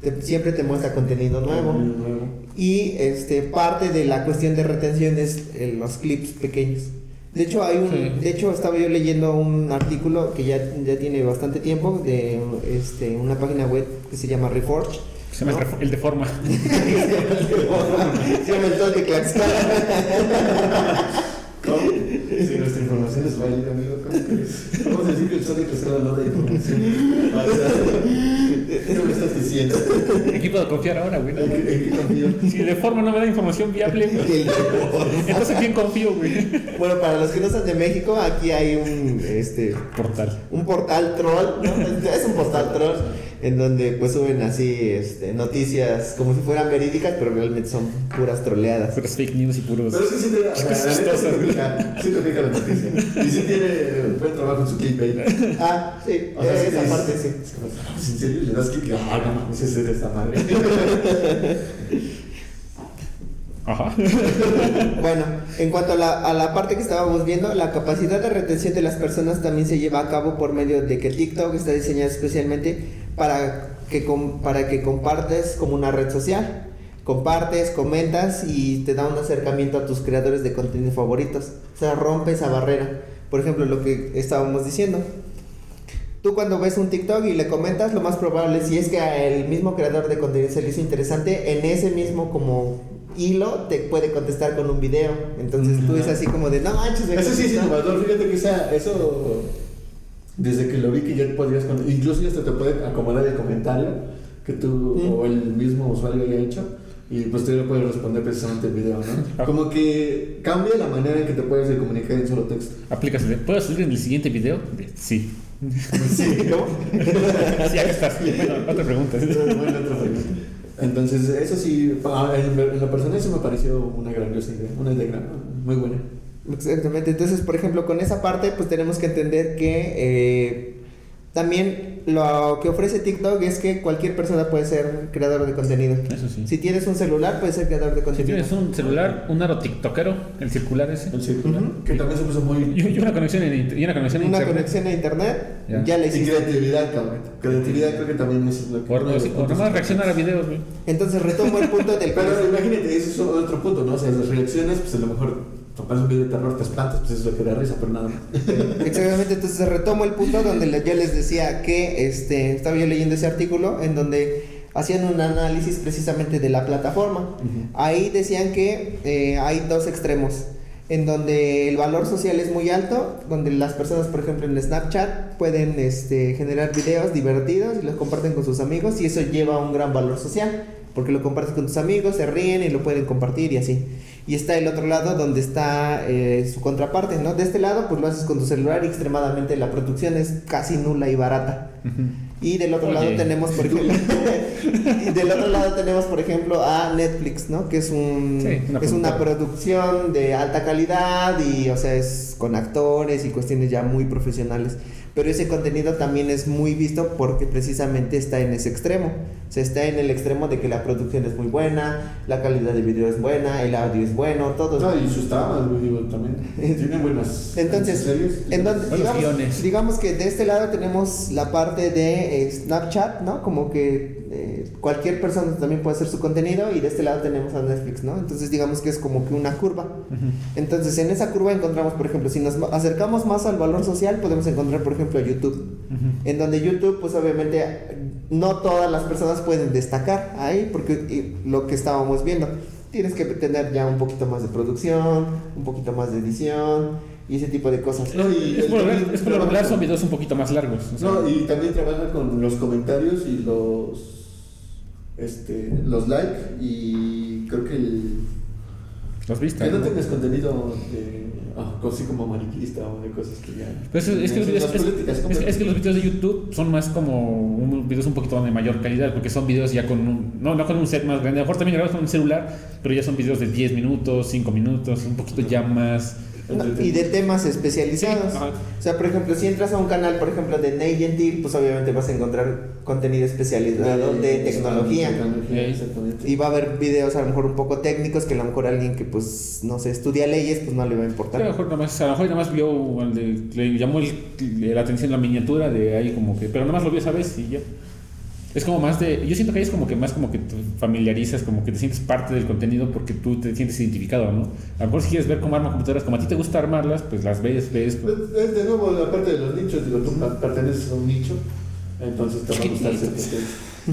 te- siempre te muestra contenido nuevo. Nuevo. Y este parte de la cuestión de retención es eh, los clips pequeños. De hecho hay un, Sí. de hecho estaba yo leyendo un artículo que ya, ya tiene bastante tiempo de este, una página web que se llama Reforge. Se llama el ref- (laughs) el de forma. se llama el Toltec Tlaxcala. (laughs) ¿Cómo? Si nuestra información es válida, amigo, ¿cómo crees? Vamos a decir que el Sonic está hablando de información. ¿Qué me estás diciendo? ¿En quién puedo confiar ahora, güey? ¿En qué- en qué confío? Si de forma no me da información viable, güey. Entonces, ¿en quién confío, güey? Bueno, para los que no son de México, aquí hay un este Portal. un portal troll, ¿no? Es un portal troll en donde pues suben así este, noticias como si fueran verídicas, pero realmente son puras troleadas. Puras fake news y puros. Pero es que sí te da. sí te fija- Sí te fija la noticia. Y sí tiene buen trabajo en su clickbait. Ah, sí, O sea, sí esa te parte sí. "Pues, ¿En serio le das click? Ah, no mames, ese es de esta madre. (laughs) Ajá. Bueno, en cuanto a la, a la parte que estábamos viendo, la capacidad de retención de las personas también se lleva a cabo por medio de que TikTok está diseñado especialmente para que, para que compartes como una red social. Compartes, comentas y te da un acercamiento a tus creadores de contenido favoritos. O sea, rompe esa barrera. Por ejemplo, lo que estábamos diciendo. Tú cuando ves un TikTok y le comentas, lo más probable, si es que el mismo creador de contenido se le hizo interesante, en ese mismo como hilo te puede contestar con un video. Entonces tú es así como de, no manches, me Eso sí es contestó". innovador, fíjate que esa, eso, desde que lo vi que ya podrías, con- incluso hasta te puede acomodar el comentario que tú o el mismo usuario haya hecho. Y pues tú le puedes responder precisamente el video, ¿no? (laughs) Como que cambia la manera en que te puedes comunicar en solo texto. Aplicas ¿Puedo subir en el siguiente video? Sí. Sí, (laughs) ¿cómo? (laughs) sí, acá estás. Bueno, otra pregunta. Bueno, otra pregunta. Entonces, eso sí, en, lo personal eso me pareció una grandiosa idea, una idea muy buena. Exactamente. Entonces, por ejemplo, con esa parte, pues tenemos que entender que eh, también lo que ofrece TikTok es que cualquier persona puede ser creador de contenido. Eso sí. Si tienes un celular, puedes ser creador de Si contenido. tienes un celular, un aro tiktokero, el circular ese, El circular, Ujú. que también se puso muy... y y una conexión en, y una conexión Una internet. conexión a internet, Ya. ya la Y hiciste. creatividad, cabrón. Creatividad creo que también es lo que... O, uno de o, los o puntos nomás reaccionar a videos, güey. Entonces retomo el punto del (laughs) Pero imagínate, ese es otro punto, ¿no? O sea, las reacciones, pues a lo mejor topas un video de terror, te espantas, pues eso es lo que da risa, pero nada más. (laughs) Exactamente, entonces retomo el punto donde yo les decía que este, estaba yo leyendo ese artículo en donde hacían un análisis precisamente de la plataforma. Ahí decían que eh, hay dos extremos, en donde el valor social es muy alto, donde las personas, por ejemplo, en Snapchat pueden este, generar videos divertidos y los comparten con sus amigos y eso lleva un gran valor social, porque lo compartes con tus amigos, se ríen y lo pueden compartir y así. Y está el otro lado donde está eh, su contraparte, ¿no? De este lado, pues lo haces con tu celular y extremadamente la producción es casi nula y barata. Y del otro Oye. lado tenemos, por ejemplo, (laughs) (laughs) y del otro lado tenemos, por ejemplo, a Netflix, ¿no? Que es un Sí, una es una producción de alta calidad y, o sea, es con actores y cuestiones ya muy profesionales. Pero ese contenido también es muy visto porque precisamente está en ese extremo. O sea, está en el extremo de que la producción es muy buena, la calidad de video es buena, el audio es bueno, todo. No, y sus tramas, digo, también. (laughs) Tienen buenas Entonces, series. digamos que de este lado tenemos la parte de eh, Snapchat, ¿no? Como que eh, cualquier persona también puede hacer su contenido y de este lado tenemos a Netflix, ¿no? Entonces digamos que es como que una curva. Entonces en esa curva encontramos, por ejemplo, si nos acercamos más al valor social, podemos encontrar, por ejemplo, YouTube. En donde YouTube, pues obviamente no todas las personas pueden destacar ahí, porque y lo que estábamos viendo, tienes que tener ya un poquito más de producción, un poquito más de edición y ese tipo de cosas. No, y Es por, lo también regular- es por lo trabaja regular con- son videos un poquito más largos. o sea, No, y también trabaja con los comentarios y los este los like y creo que el los viste. que no ¿no? tengas contenido de ah, así como mariquista o de cosas que ya Pues es, es que los videos, es- políticas, es- es que los videos de YouTube son más como un- videos un poquito de mayor calidad, porque son videos ya con un, no, no con un set más grande, a lo mejor también grabados con un celular, pero ya son videos de 10 minutos, 5 minutos, un poquito ya más... Y de temas especializados. Sí. O sea, por ejemplo, si entras a un canal, por ejemplo, de Ney Gentil, pues obviamente vas a encontrar contenido especializado de tecnología. tecnología. Y va a haber videos a lo mejor un poco técnicos que a lo mejor alguien que pues no sé, estudia leyes, pues no le va a A lo importar. mejor nada más, a lo mejor nada más vio, el de- le llamó el- la atención la miniatura de ahí como que, pero nada más lo vio esa vez y ya. Es como más de, yo siento que ahí es como que más como que te familiarizas, como que te sientes parte del contenido porque tú te sientes identificado, ¿no? A lo mejor si quieres ver cómo arman computadoras, como a ti te gusta armarlas, pues las ves, ves. Pues, Es de nuevo la parte de los nichos, digo, tú perteneces a un nicho, entonces te va a gustar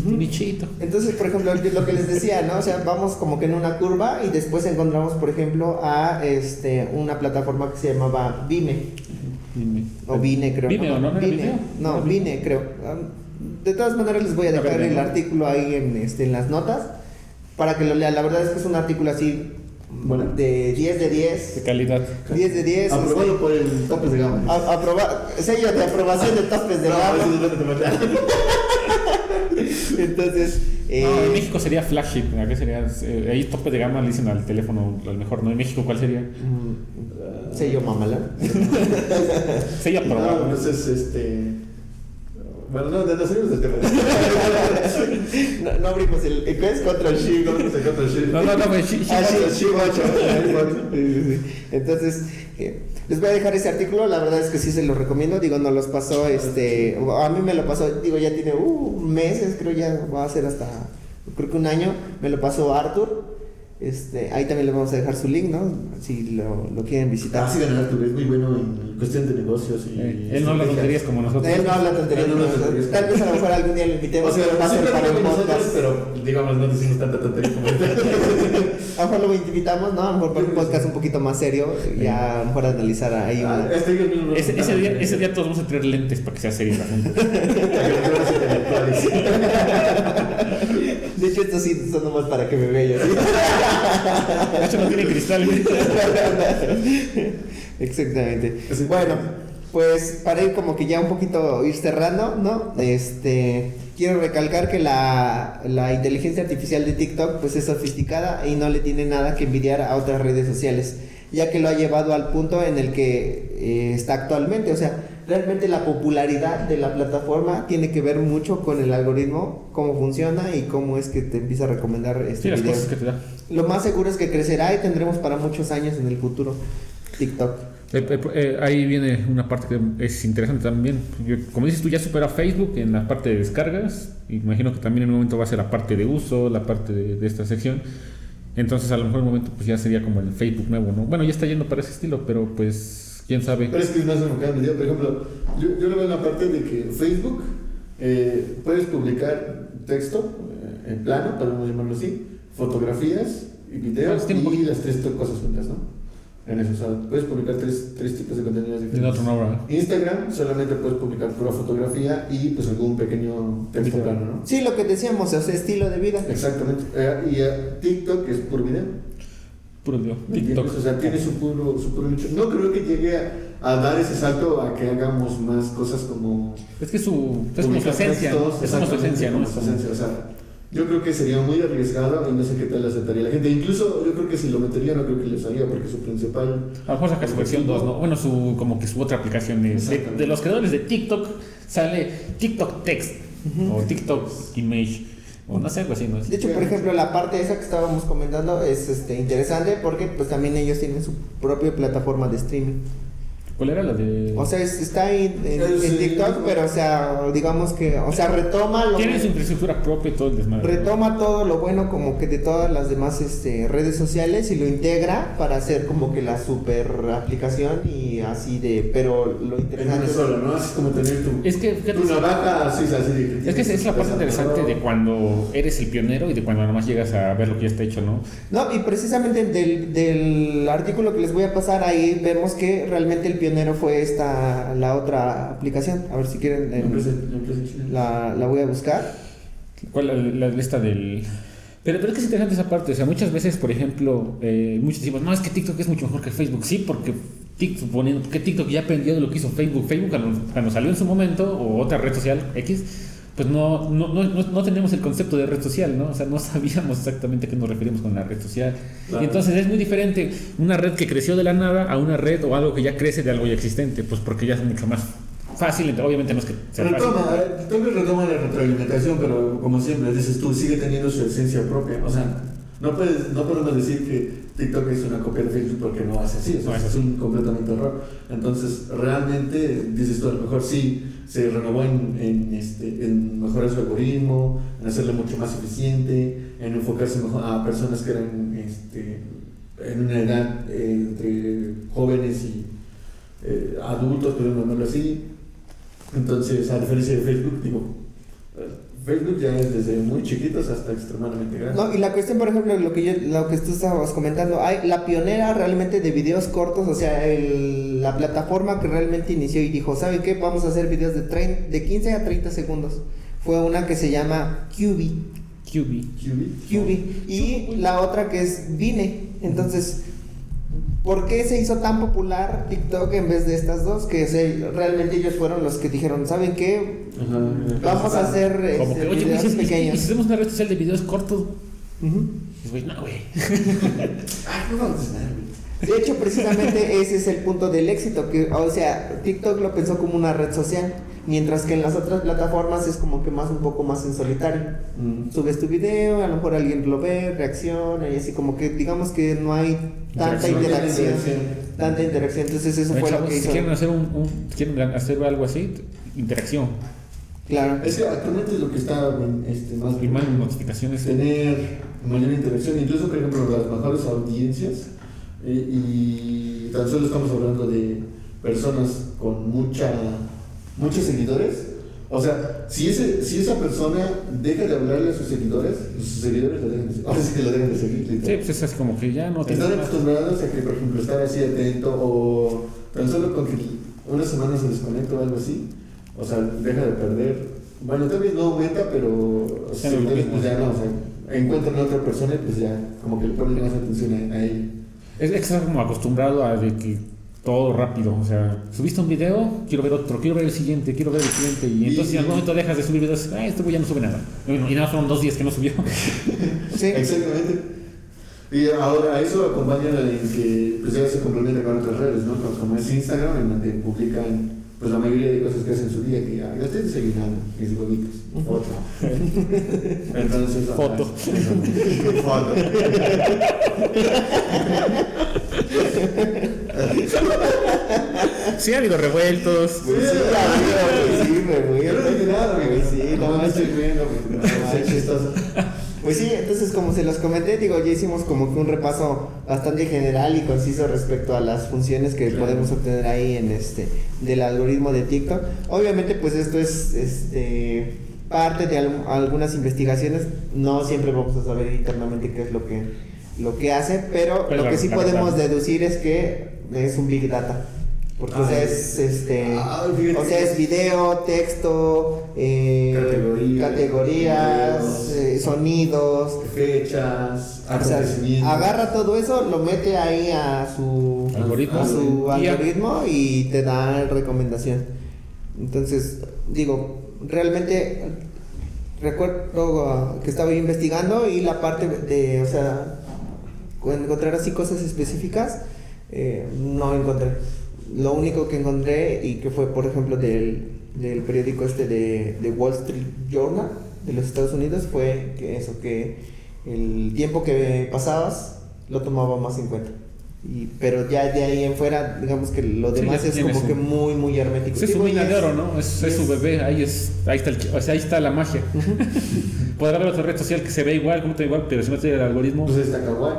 Un nichito. Entonces, por ejemplo, lo que les decía, ¿no? O sea, vamos como que en una curva y después encontramos, por ejemplo, a este una plataforma que se llamaba Vime. Dime. O Vine, creo. Vimeo, ¿no? ¿No Vine. No, Vine, creo. De todas maneras, les voy a A dejar ver, el ¿no? artículo ahí en, este, en las notas para que lo lean. La verdad es que es un artículo así Bueno. de 10 de De 10. calidad. 10 de 10. Aprobado por el topes de gama. a- aproba- sello de aprobación de topes de No, gama. eso es lo que te falta. Entonces, eh, No, en México sería flagship. ¿Qué sería? Eh, ahí tope de gama le dicen al teléfono al mejor, ¿no? En México, ¿cuál sería? mm, sello mamalán. Sería No, aprobado. entonces, este. Bueno, no, de los salimos del tema. (laughs) No, no abrimos el. ¿Qué es? Control Shift. Otro shit. No, no, no, Shift ocho, iPhone. Sí, sí, sí. Entonces, eh, les voy a dejar ese artículo, la verdad es que sí se lo recomiendo, digo, nos los pasó, este, a mí me lo pasó, digo, ya tiene uh, meses, creo ya va a ser hasta, creo que un año, me lo pasó Arthur, Este, ahí también les vamos a dejar su link, ¿no? Si lo, lo quieren visitar. Así ganar tu es muy bueno en cuestión de negocios y. Eh, él no habla tonterías como nosotros. Él no habla tonterías. Como nosotros. Tal vez a lo mejor algún día lo invitemos. O sea, pero va a ser para nosotros, podcast. pero digamos, no decimos tanta tontería como (laughs) esta. A lo mejor lo invitamos, ¿no? A lo mejor para un podcast un poquito más serio. Ya a lo mejor analizar ahí Ah, una. este Ese, día, ese día todos vamos a traer lentes para que sea serio. Ayuntadores intelectuales. (laughs) De hecho, estos sí son nomás para que me vean. ¿sí? De hecho, no tiene cristal. Exactamente. Bueno, pues para ir como que ya un poquito ir cerrando, ¿no? Este, quiero recalcar que la, la inteligencia artificial de TikTok pues es sofisticada y no le tiene nada que envidiar a otras redes sociales, ya que lo ha llevado al punto en el que eh, está actualmente, o sea, realmente la popularidad de la plataforma tiene que ver mucho con el algoritmo, cómo funciona y cómo es que te empieza a recomendar este Sí, las videos. cosas que te da. Lo más seguro es que crecerá y tendremos para muchos años en el futuro TikTok. Eh, eh, eh, ahí viene una parte que es interesante también. Yo- como dices tú, ya supera Facebook en la parte de descargas. Imagino que también en un momento va a ser la parte de uso, la parte de, de esta sección. Entonces, a lo mejor en un momento pues ya sería como el Facebook nuevo, ¿no? Bueno, ya está yendo para ese estilo, pero pues quién sabe. Pero es que es más enfocado en. Por ejemplo, yo, yo lo veo en la parte de que Facebook eh, puedes publicar texto eh, en plano, podemos llamarlo así, fotografías y videos un y las tres cosas juntas, ¿no? En eso, o sea, puedes publicar tres, tres tipos de contenidos En diferentes. otro no. Instagram solamente puedes publicar pura fotografía y pues algún pequeño texto Video. plano, ¿no? Sí, lo que decíamos, o sea, estilo de vida. Exactamente. Eh, y eh, TikTok es puro video. Puro Dios. ¿Me entiendes? TikTok. O sea, tiene su puro, su puro nicho. No creo que llegue a, a dar ese salto a que hagamos más cosas como. Es que su, es como su esencia, Es como su esencia, ¿no? como su esencia, O sea, yo creo que sería muy arriesgado y no sé qué tal aceptaría la gente. Incluso yo creo que si lo metería, no creo que le salga porque su principal. A lo mejor saca su versión 2, ¿no? Bueno, su, como que su otra aplicación es de, los creadores de TikTok sale TikTok Text o TikTok Image o no sé, algo así, ¿no? De hecho, por ejemplo, la parte esa que estábamos comentando es este, interesante porque pues también ellos tienen su propia plataforma de streaming. ¿Cuál era la de...? O sea, es- está ahí en, en Sí, TikTok, sí. pero o sea, digamos que, o sea, retoma lo Tiene su infraestructura propia y todo el desmadre. ¿no? retoma todo lo bueno como que de todas las demás este, redes sociales y lo integra para hacer como que la super aplicación y así de, pero lo En interesante es- sola, ¿no? Es como tener tu. Es que, fíjate, tu navaja así, así de. es que es la parte interesante de cuando eres el pionero y de cuando nomás llegas a ver lo que ya está hecho, ¿no? No, y precisamente del, del artículo que les voy a pasar ahí vemos que realmente el pionero fue esta, la otra aplicación. A ver si quieren, La empresa- la la, la voy a buscar. ¿Cuál la, la lista del...? Pero, pero es que es interesante esa parte, o sea, muchas veces, por ejemplo, eh, muchos decimos, no, es que TikTok es mucho mejor que Facebook, sí, porque TikTok, suponiendo que TikTok ya aprendió de lo que hizo Facebook, Facebook cuando, cuando salió en su momento, o otra red social X, pues no, no, no, no, tenemos el concepto de red social, ¿no? O sea, no (laughs) sabíamos exactamente a qué nos referimos con la red social. Claro. Y entonces es muy diferente una red que creció de la nada a una red o algo que ya crece de algo ya existente, pues porque ya es mucho más fácil, obviamente no es que sea fácil. Retoma, eh, tal vez retoma la retroalimentación, pero como siempre dices tú, sigue teniendo su esencia propia. O sea, no, puedes, no podemos decir que TikTok es una copia de Facebook porque no hace así. O sea, No es es un completamente error. Entonces, realmente, dices tú, a lo mejor sí se renovó en, este, en mejorar su algoritmo, en hacerlo mucho más eficiente, en enfocarse mejor a personas que eran este, en una edad eh, entre jóvenes y eh, adultos, podemos llamarlo así. Entonces, a diferencia de Facebook, digo, Facebook ya es desde muy chiquitos hasta extremadamente grandes. No, y la cuestión, por ejemplo, lo que yo, lo que tú estabas comentando, hay la pionera realmente de videos cortos, o sea, el- la plataforma que realmente inició y dijo, ¿saben qué? Vamos a hacer videos de, trein- de 15 a 30 segundos. Fue una que se llama QB. QB. QB. QB. Y la otra que es Vine. Entonces, ¿por qué se hizo tan popular TikTok en vez de estas dos? Que se- realmente ellos fueron los que dijeron, ¿saben qué? Ajá. Vamos a hacer Como este, que, oye, güey, videos si- pequeños. si hacemos una red social de videos cortos, pues, güey, no, güey. Ay, (laughs) no vamos a cenar, güey. De hecho, precisamente ese es el punto del éxito, que, o sea, TikTok lo pensó como una red social, mientras que en las otras plataformas es como que más un poco más en solitario. Mm. Subes tu video, a lo mejor alguien lo ve, reacciona y así como que digamos que no hay tanta Interacción. tanta interacción. Entonces eso fue lo chavos, que si quieren hacer un, quieren hacer algo así, interacción. Claro. Es que actualmente lo que está este, más más notificaciones. tener mayor interacción, incluso por ejemplo las mejores audiencias, eh, y tan solo estamos hablando de personas con mucha, muchos seguidores. O sea, si, ese, si esa persona deja de hablarle a sus seguidores, sus seguidores lo dejan de seguir. (laughs) Ahora sí que lo dejan de seguir. Sí, literal. pues es como que ya no tiene Están acostumbrados a que, por ejemplo, estar así atento o tan solo con que una semana se desconecta o algo así, o sea, deja de perder. Bueno, tal vez no aumenta, pero Ya sí, no es lo pues ya no, o sea, encuentran a otra persona y pues ya, como que le ponen más atención a, a ella. Es que estás como acostumbrado a de que todo rápido, o sea, subiste un video, quiero ver otro, quiero ver el siguiente, quiero ver el siguiente, y Y- entonces en algún momento dejas de subir videos, ah, este güey ya no sube nada. Bueno, y nada, fueron dos días que no subió. (laughs) Sí. Exactamente. Y ahora a eso acompaña en que pues ya se complementa con otras redes, ¿no? Como- Como es Instagram, en donde publican pues la mayoría de cosas que hacen en su día, que ya estoy desayunando, mis huevitos, foto. Entonces, (laughs) Foto. foto. (laughs) Sí, ha habido revueltos. Pues sí, amigo, pues sí, me. Pues sí, no no me manches. pues, no, manches. Pues sí, entonces como se los comenté, digo, ya hicimos como que un repaso bastante general y conciso respecto a las funciones que Claro. podemos obtener ahí en este del algoritmo de TikTok. Obviamente, pues esto es este parte de al- algunas investigaciones, no siempre vamos a saber internamente qué es lo que lo que hace, pero Pero lo que sí podemos verdad. deducir es que es un big data. Porque o sea, Ah, es este ah, o sea, es video, texto, eh, Categorías, categorías, videos. eh, sonidos, Fechas, o sea, acontecimientos. agarra todo eso, lo mete ahí a su Algoritmo. a su Y algoritmo y te da recomendación. Entonces, digo, realmente recuerdo que estaba yo investigando y la parte de, o sea, encontrar así cosas específicas, eh, no encontré. Lo único que encontré y que fue, por ejemplo, del, del periódico este de, de Wall Street Journal de los Estados Unidos fue que eso, que el tiempo que pasabas lo tomaba más en cuenta. Y, pero ya de ahí en fuera, digamos que lo Sí, demás ya es como su- que muy, muy hermético. Es su Digo, mina de es- oro, ¿no? Es, es su bebé, ahí, es, ahí, está el, o sea, ahí está la magia. (laughs) Podrá haber otra red social que se ve igual, como igual, pero si no tiene el algoritmo. Pues está Kawaii.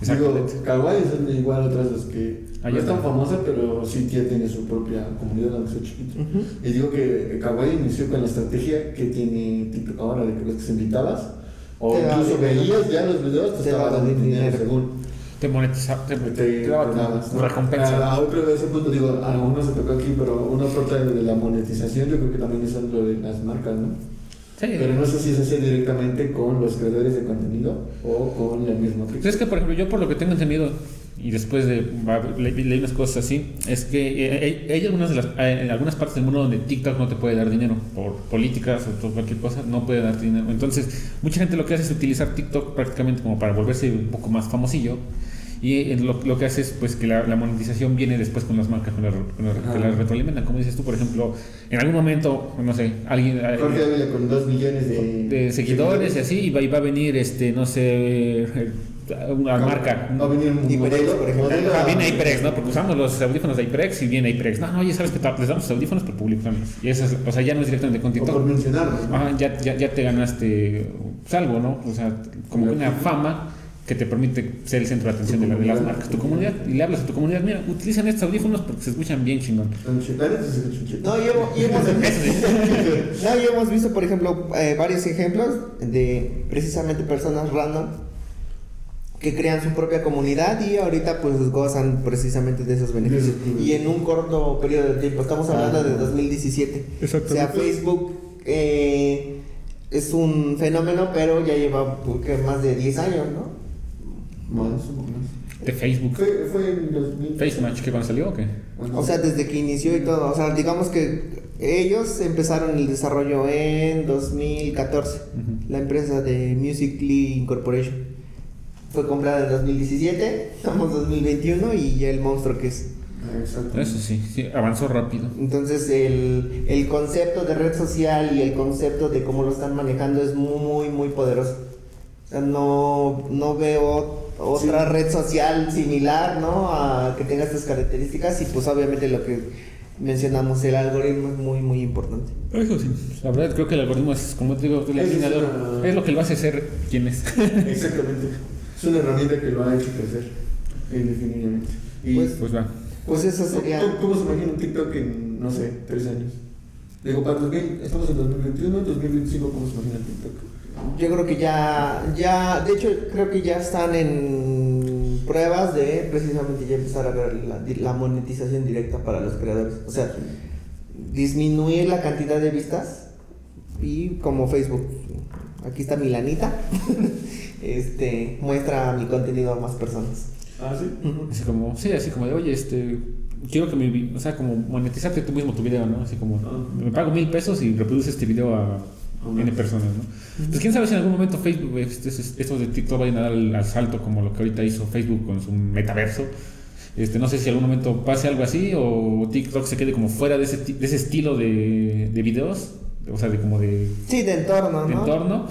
Digo, Kawaii son igual otras las que no es tan famosa, pero sí ya tiene su propia comunidad, aunque sea chiquita. Ujú. Y digo que Kawaii inició con la estrategia que tiene TikTok ahora, de que los que se invitabas, o incluso veías ya los videos, te, Te estaban dando dinero dinero. según. Te monetiza, te, Te, recompensa. A, a otro de ese punto, digo, a uno se tocó aquí, pero una parte de la monetización, yo creo que también es algo de las marcas, ¿no? Sí. Pero no sé si se hace directamente con los creadores de contenido o con la misma Pues aplicación. es que, por ejemplo, yo por lo que tengo entendido, y después de leí unas cosas así, es que eh, hay algunas, de las, eh, en algunas partes del mundo donde TikTok no te puede dar dinero, por políticas o por cualquier cosa, no puede dar dinero. Entonces, mucha gente lo que hace es utilizar TikTok prácticamente como para volverse un poco más famosillo. Y eh, lo, lo que hace es pues que la, la monetización viene después con las marcas con la- con la- que las retroalimentan. Como dices tú, por ejemplo, en algún momento, no sé, alguien... eh, Jorge con 2 millones de, de seguidores y así, y va, y va a venir, este, no sé, eh, una marca. Va a venir un modelo, por ejemplo. modelo Ah, viene HyperX, ¿no? Porque usamos los audífonos de HyperX y viene HyperX. No, no, oye, ¿sabes que Les damos los audífonos por publicarlos. Y eso es, o sea, ya no es directamente con O por TikTok. mencionarlo. ¿no? Ajá, ya, ya, ya te ganaste salvo, ¿no? O sea, como que una fama que te permite ser el centro de atención de, la- de las marcas. Tu comunidad, y le hablas a tu comunidad, mira, utilizan estos audífonos porque se escuchan bien chingón. No, y hemos, y hemos- (laughs) (laughs) no, y hemos visto, por ejemplo, eh, varios ejemplos de precisamente personas random que crean su propia comunidad y ahorita pues gozan precisamente de esos beneficios. Y en un corto periodo de tiempo, estamos hablando de 2017. O sea, Facebook eh, es un fenómeno, pero ya lleva ¿qué? más de 10 años, ¿no? Más o menos. De Facebook. Fue, fue en 2000. FaceMatch, ¿que cuando salió o qué? Bueno, O sea, desde que inició y todo. O sea, digamos que ellos empezaron el desarrollo en 2014. Ujú. La empresa de Musically Incorporation. Fue comprada en 2017, (laughs) estamos en 2021 y ya el monstruo que es. Exacto. Eso sí, sí, avanzó rápido. Entonces el, el concepto de red social y el concepto de cómo lo están manejando es muy, muy poderoso. O sea, no, no veo otra Sí. red social similar, ¿no? A que tenga estas características y pues obviamente lo que mencionamos, el algoritmo es muy, muy importante. Eso sí. La verdad creo que el algoritmo es, como te digo, el Es alineador. una- Es lo que lo hace ser quien es. (laughs) Exactamente. Es una herramienta que lo ha hecho crecer, indefinitivamente. Y Pues, Pues va. Pues eso ¿cómo, sería... cómo- cómo se imagina un TikTok en, no sé, tres años? Digo, para 2000, estamos en 2021, 2025, ¿cómo se imagina TikTok? Yo creo que ya, ya, de hecho creo que ya están en pruebas de precisamente ya empezar a ver la, la monetización directa para los creadores. O sea, disminuir la cantidad de vistas y como Facebook, aquí está mi lanita, (laughs) este, muestra mi contenido a más personas. Ah, sí. Así como, sí, así como de, oye, este, quiero que mi, o sea, como monetizarte tú mismo tu video, ¿no? Así como, Ah. me pago mil pesos y reproduce este video a. N personas, ¿no? Pues quién sabe si en algún momento Facebook, este- este- estos de TikTok vayan a dar al, al salto como lo que ahorita hizo Facebook con su metaverso. Este, no sé si en algún momento pase algo así o TikTok se quede como fuera de ese, de ese estilo de, de videos, o sea, de como de Sí, de entorno, de ¿no? entorno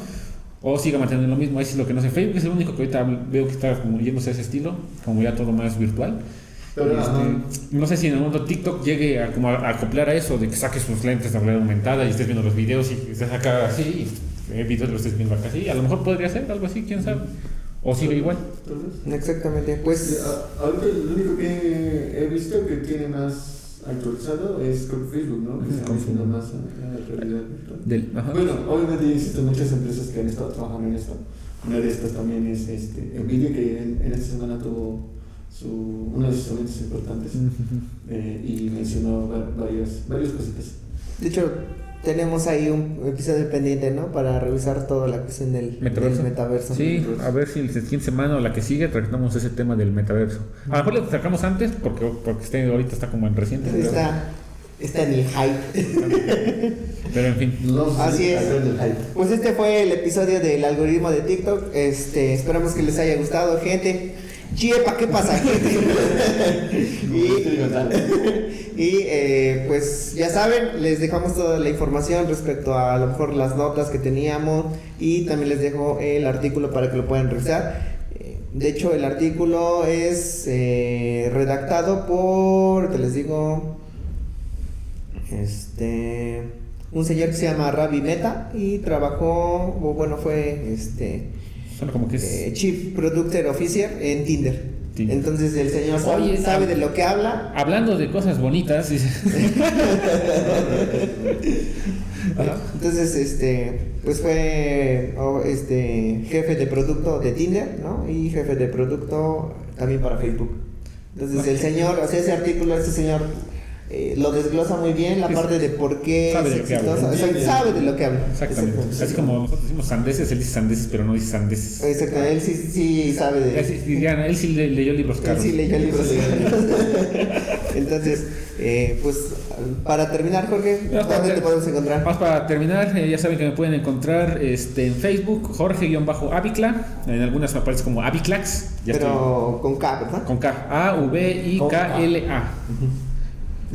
o siga manteniendo lo mismo. Ahí sí es lo que no sé. Facebook es el único que ahorita veo que está como yéndose a ese estilo, como ya todo más virtual. Pero, Este, no sé si en el mundo TikTok llegue a, como a, a acoplar a eso, de que saques sus lentes de realidad aumentada y estés viendo los videos y estés acá así, y eh, videos lo estés viendo acá así. A lo mejor podría ser algo así, quién sabe. O sigue igual. Entonces, Exactamente, pues ahorita lo único que he visto que tiene más actualizado es con Facebook, ¿no? Que está haciendo más a la realidad. Del, ajá. Bueno, obviamente existen muchas empresas que han estado trabajando en esto. Una de estas también es este, Nvidia, que en, en esta semana tuvo su, uno de sus eventos importantes eh, y mencionó va- varias, varias cositas. de hecho tenemos ahí un episodio pendiente, ¿no? Para revisar toda la cuestión del Metaverso. del metaverso. Sí, a ver si la siguiente semana o la que sigue tratamos ese tema del metaverso. A lo mejor lo sacamos antes porque, porque este ahorita está como en reciente. pero- Está, está en el hype. (laughs) Pero en fin. A Así es. Pues este fue el episodio del algoritmo de TikTok. Este, esperamos que les haya gustado, gente. Chiepa, ¿qué pasa, (laughs) y y eh, pues ya saben, les dejamos toda la información respecto a, a lo mejor las notas que teníamos y también les dejo el artículo para que lo puedan revisar. Eh, De hecho, el artículo es eh, redactado por, te les digo, este, un señor que se llama Ravi Meta y trabajó, o bueno, fue este Como que es. eh, Chief Producer Officer en Tinder. Tinder. Entonces el señor sabe, Oye, sabe de lo que habla. Hablando de cosas bonitas, dice. (laughs) Entonces, este, pues fue oh, este jefe de producto de Tinder, ¿no? Y jefe de producto también para Facebook. Entonces el señor, o sea, ese artículo, este señor eh, lo desglosa muy bien, la parte de por qué sabe de lo que habla. exitoso. Exacto, sabe de lo que habla. Exactamente. Así como nosotros decimos sandeces, él dice sandeces, pero no dice sandeces. Exactamente, él sí, sí sabe de Él sí, él le- leyó libros Él caros. sí leyó libros. (laughs) Entonces, eh, pues para terminar, Jorge, ¿dónde te podemos encontrar? Más para terminar, eh, ya saben que me pueden encontrar este, en Facebook, Jorge-Avicla. En algunas me aparece como Aviclax. Pero con K, ¿verdad? Con K. A-V-I-K-L-A.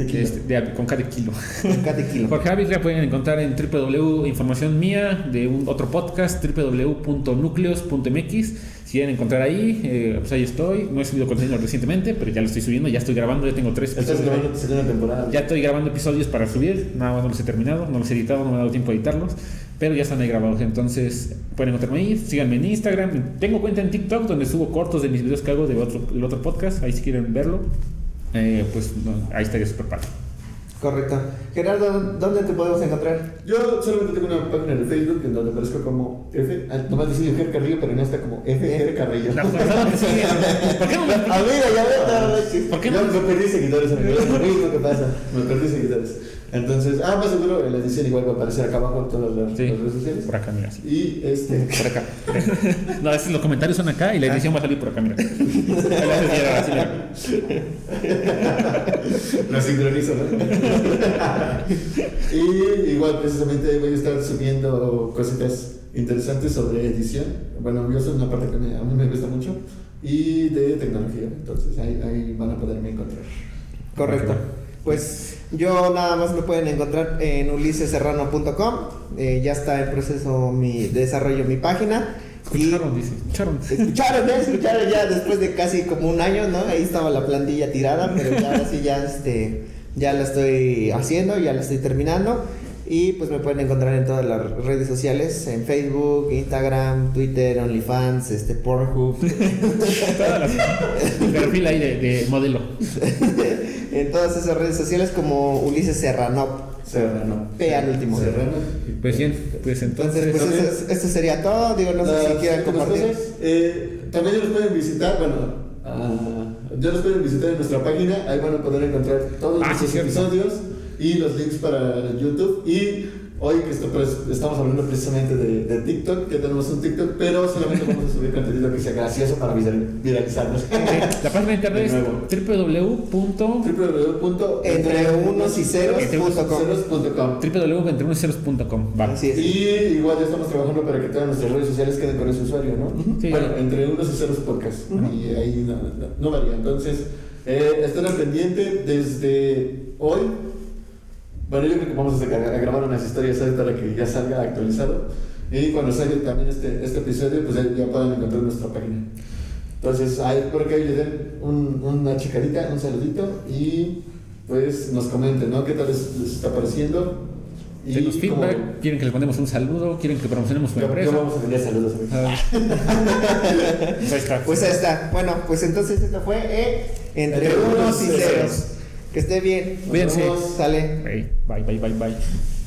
De kilo. Este, de- con K de kilo. Con K de kilo. (laughs) Jorge Avicla pueden encontrar en www información mía de un otro podcast www.nucleos.mx si quieren encontrar ahí eh, pues ahí estoy no he subido contenido recientemente pero ya lo estoy subiendo ya estoy grabando ya tengo tres Estás episodios grabando temporada. ya estoy grabando episodios para subir nada más no los he terminado no los he editado no me ha dado tiempo a editarlos pero ya están ahí grabados entonces pueden encontrarme ahí síganme en Instagram tengo cuenta en TikTok donde subo cortos de mis videos que hago de otro, del otro podcast ahí si quieren verlo eh, pues no, ahí estaría súper padre Correcto. Gerardo, ¿dónde te podemos encontrar? Yo solamente tengo una página de Facebook en donde aparezco como F. ah, Nomás decía Ger Carrillo, pero no está como F. Ger Carrillo. Que sigue, (laughs) ¿por qué no me- Ah, mira, ya no, no, sí. ¿Por qué no? me perdí seguidores, amigo. Es lo mismo que pasa. Me perdí seguidores. Entonces, ah, más seguro en la edición igual va a aparecer acá abajo todas las, Sí, las redes sociales. por acá, mira. sí. Y este. (laughs) Por acá. (laughs) No, es, los comentarios son acá y la edición va a salir por acá, mira. Lo sincronizo, ¿no? y igual, precisamente voy a estar subiendo cositas interesantes sobre edición. Bueno, yo soy una parte que me- a mí me gusta mucho. Y de tecnología. Entonces, ahí, ahí van a poderme encontrar. Correcto. Pues yo nada más me pueden encontrar en uliseserrano.com. Eh, ya está en proceso mi desarrollo mi página. Escucharon, dice. Escucharon. escucharon, ¿eh? escucharon ya después de casi como un año, ¿no? Ahí estaba la plantilla tirada, pero ya ahora sí ya este Ya la estoy haciendo, ya la estoy terminando. Y pues me pueden encontrar en todas las redes sociales, en Facebook, Instagram, Twitter, OnlyFans, este, Pornhub, (laughs) Todas las. El perfil ahí de, de modelo. (laughs) en todas esas redes sociales como Ulises Serrano, Serrano. P al último. Serrano. Pues bien, pues entonces. Entonces, pues eso, es- esto sería todo. Digo, no sé si quieran compartir. cosas, eh, también nos pueden visitar, bueno, ah, ya nos pueden visitar en nuestra página, ahí van a poder encontrar todos Ah, nuestros sí, episodios y los links para YouTube. Y hoy que pues, estamos hablando precisamente de, de TikTok, que tenemos un TikTok, pero solamente vamos a subir contenido que sea gracioso para viral- viralizarnos. La página de internet De es www.entreunosyceros.com www.entreunosyceros.com. Vale. Así es. Y igual ya estamos trabajando para que todas nuestras redes sociales queden con ese usuario, ¿no? Sí. Bueno, entre unos y ceros podcast. Y ahí no, no, no varía. Entonces, eh, estén al pendiente desde hoy. Bueno, yo creo que vamos a, sacar- a grabar unas historias hoy para que ya salga actualizado. Y cuando salga también este, este episodio, pues ya, puedan encontrar nuestra página. Entonces, ahí por que le den un- una checadita, un saludito y pues nos comenten, ¿no? ¿Qué tal les, les está pareciendo? Denos cómo- feedback, quieren que les mandemos un saludo, quieren que promocionemos su yo, yo empresa. vamos a enviar saludos. Ah. (laughs) Pues ahí está. Bueno, pues entonces esto fue eh, Entre Entre unos y y ceros. Que esté bien. Cuídense. Nos vemos. Sale. Hey, bye, bye, bye, bye.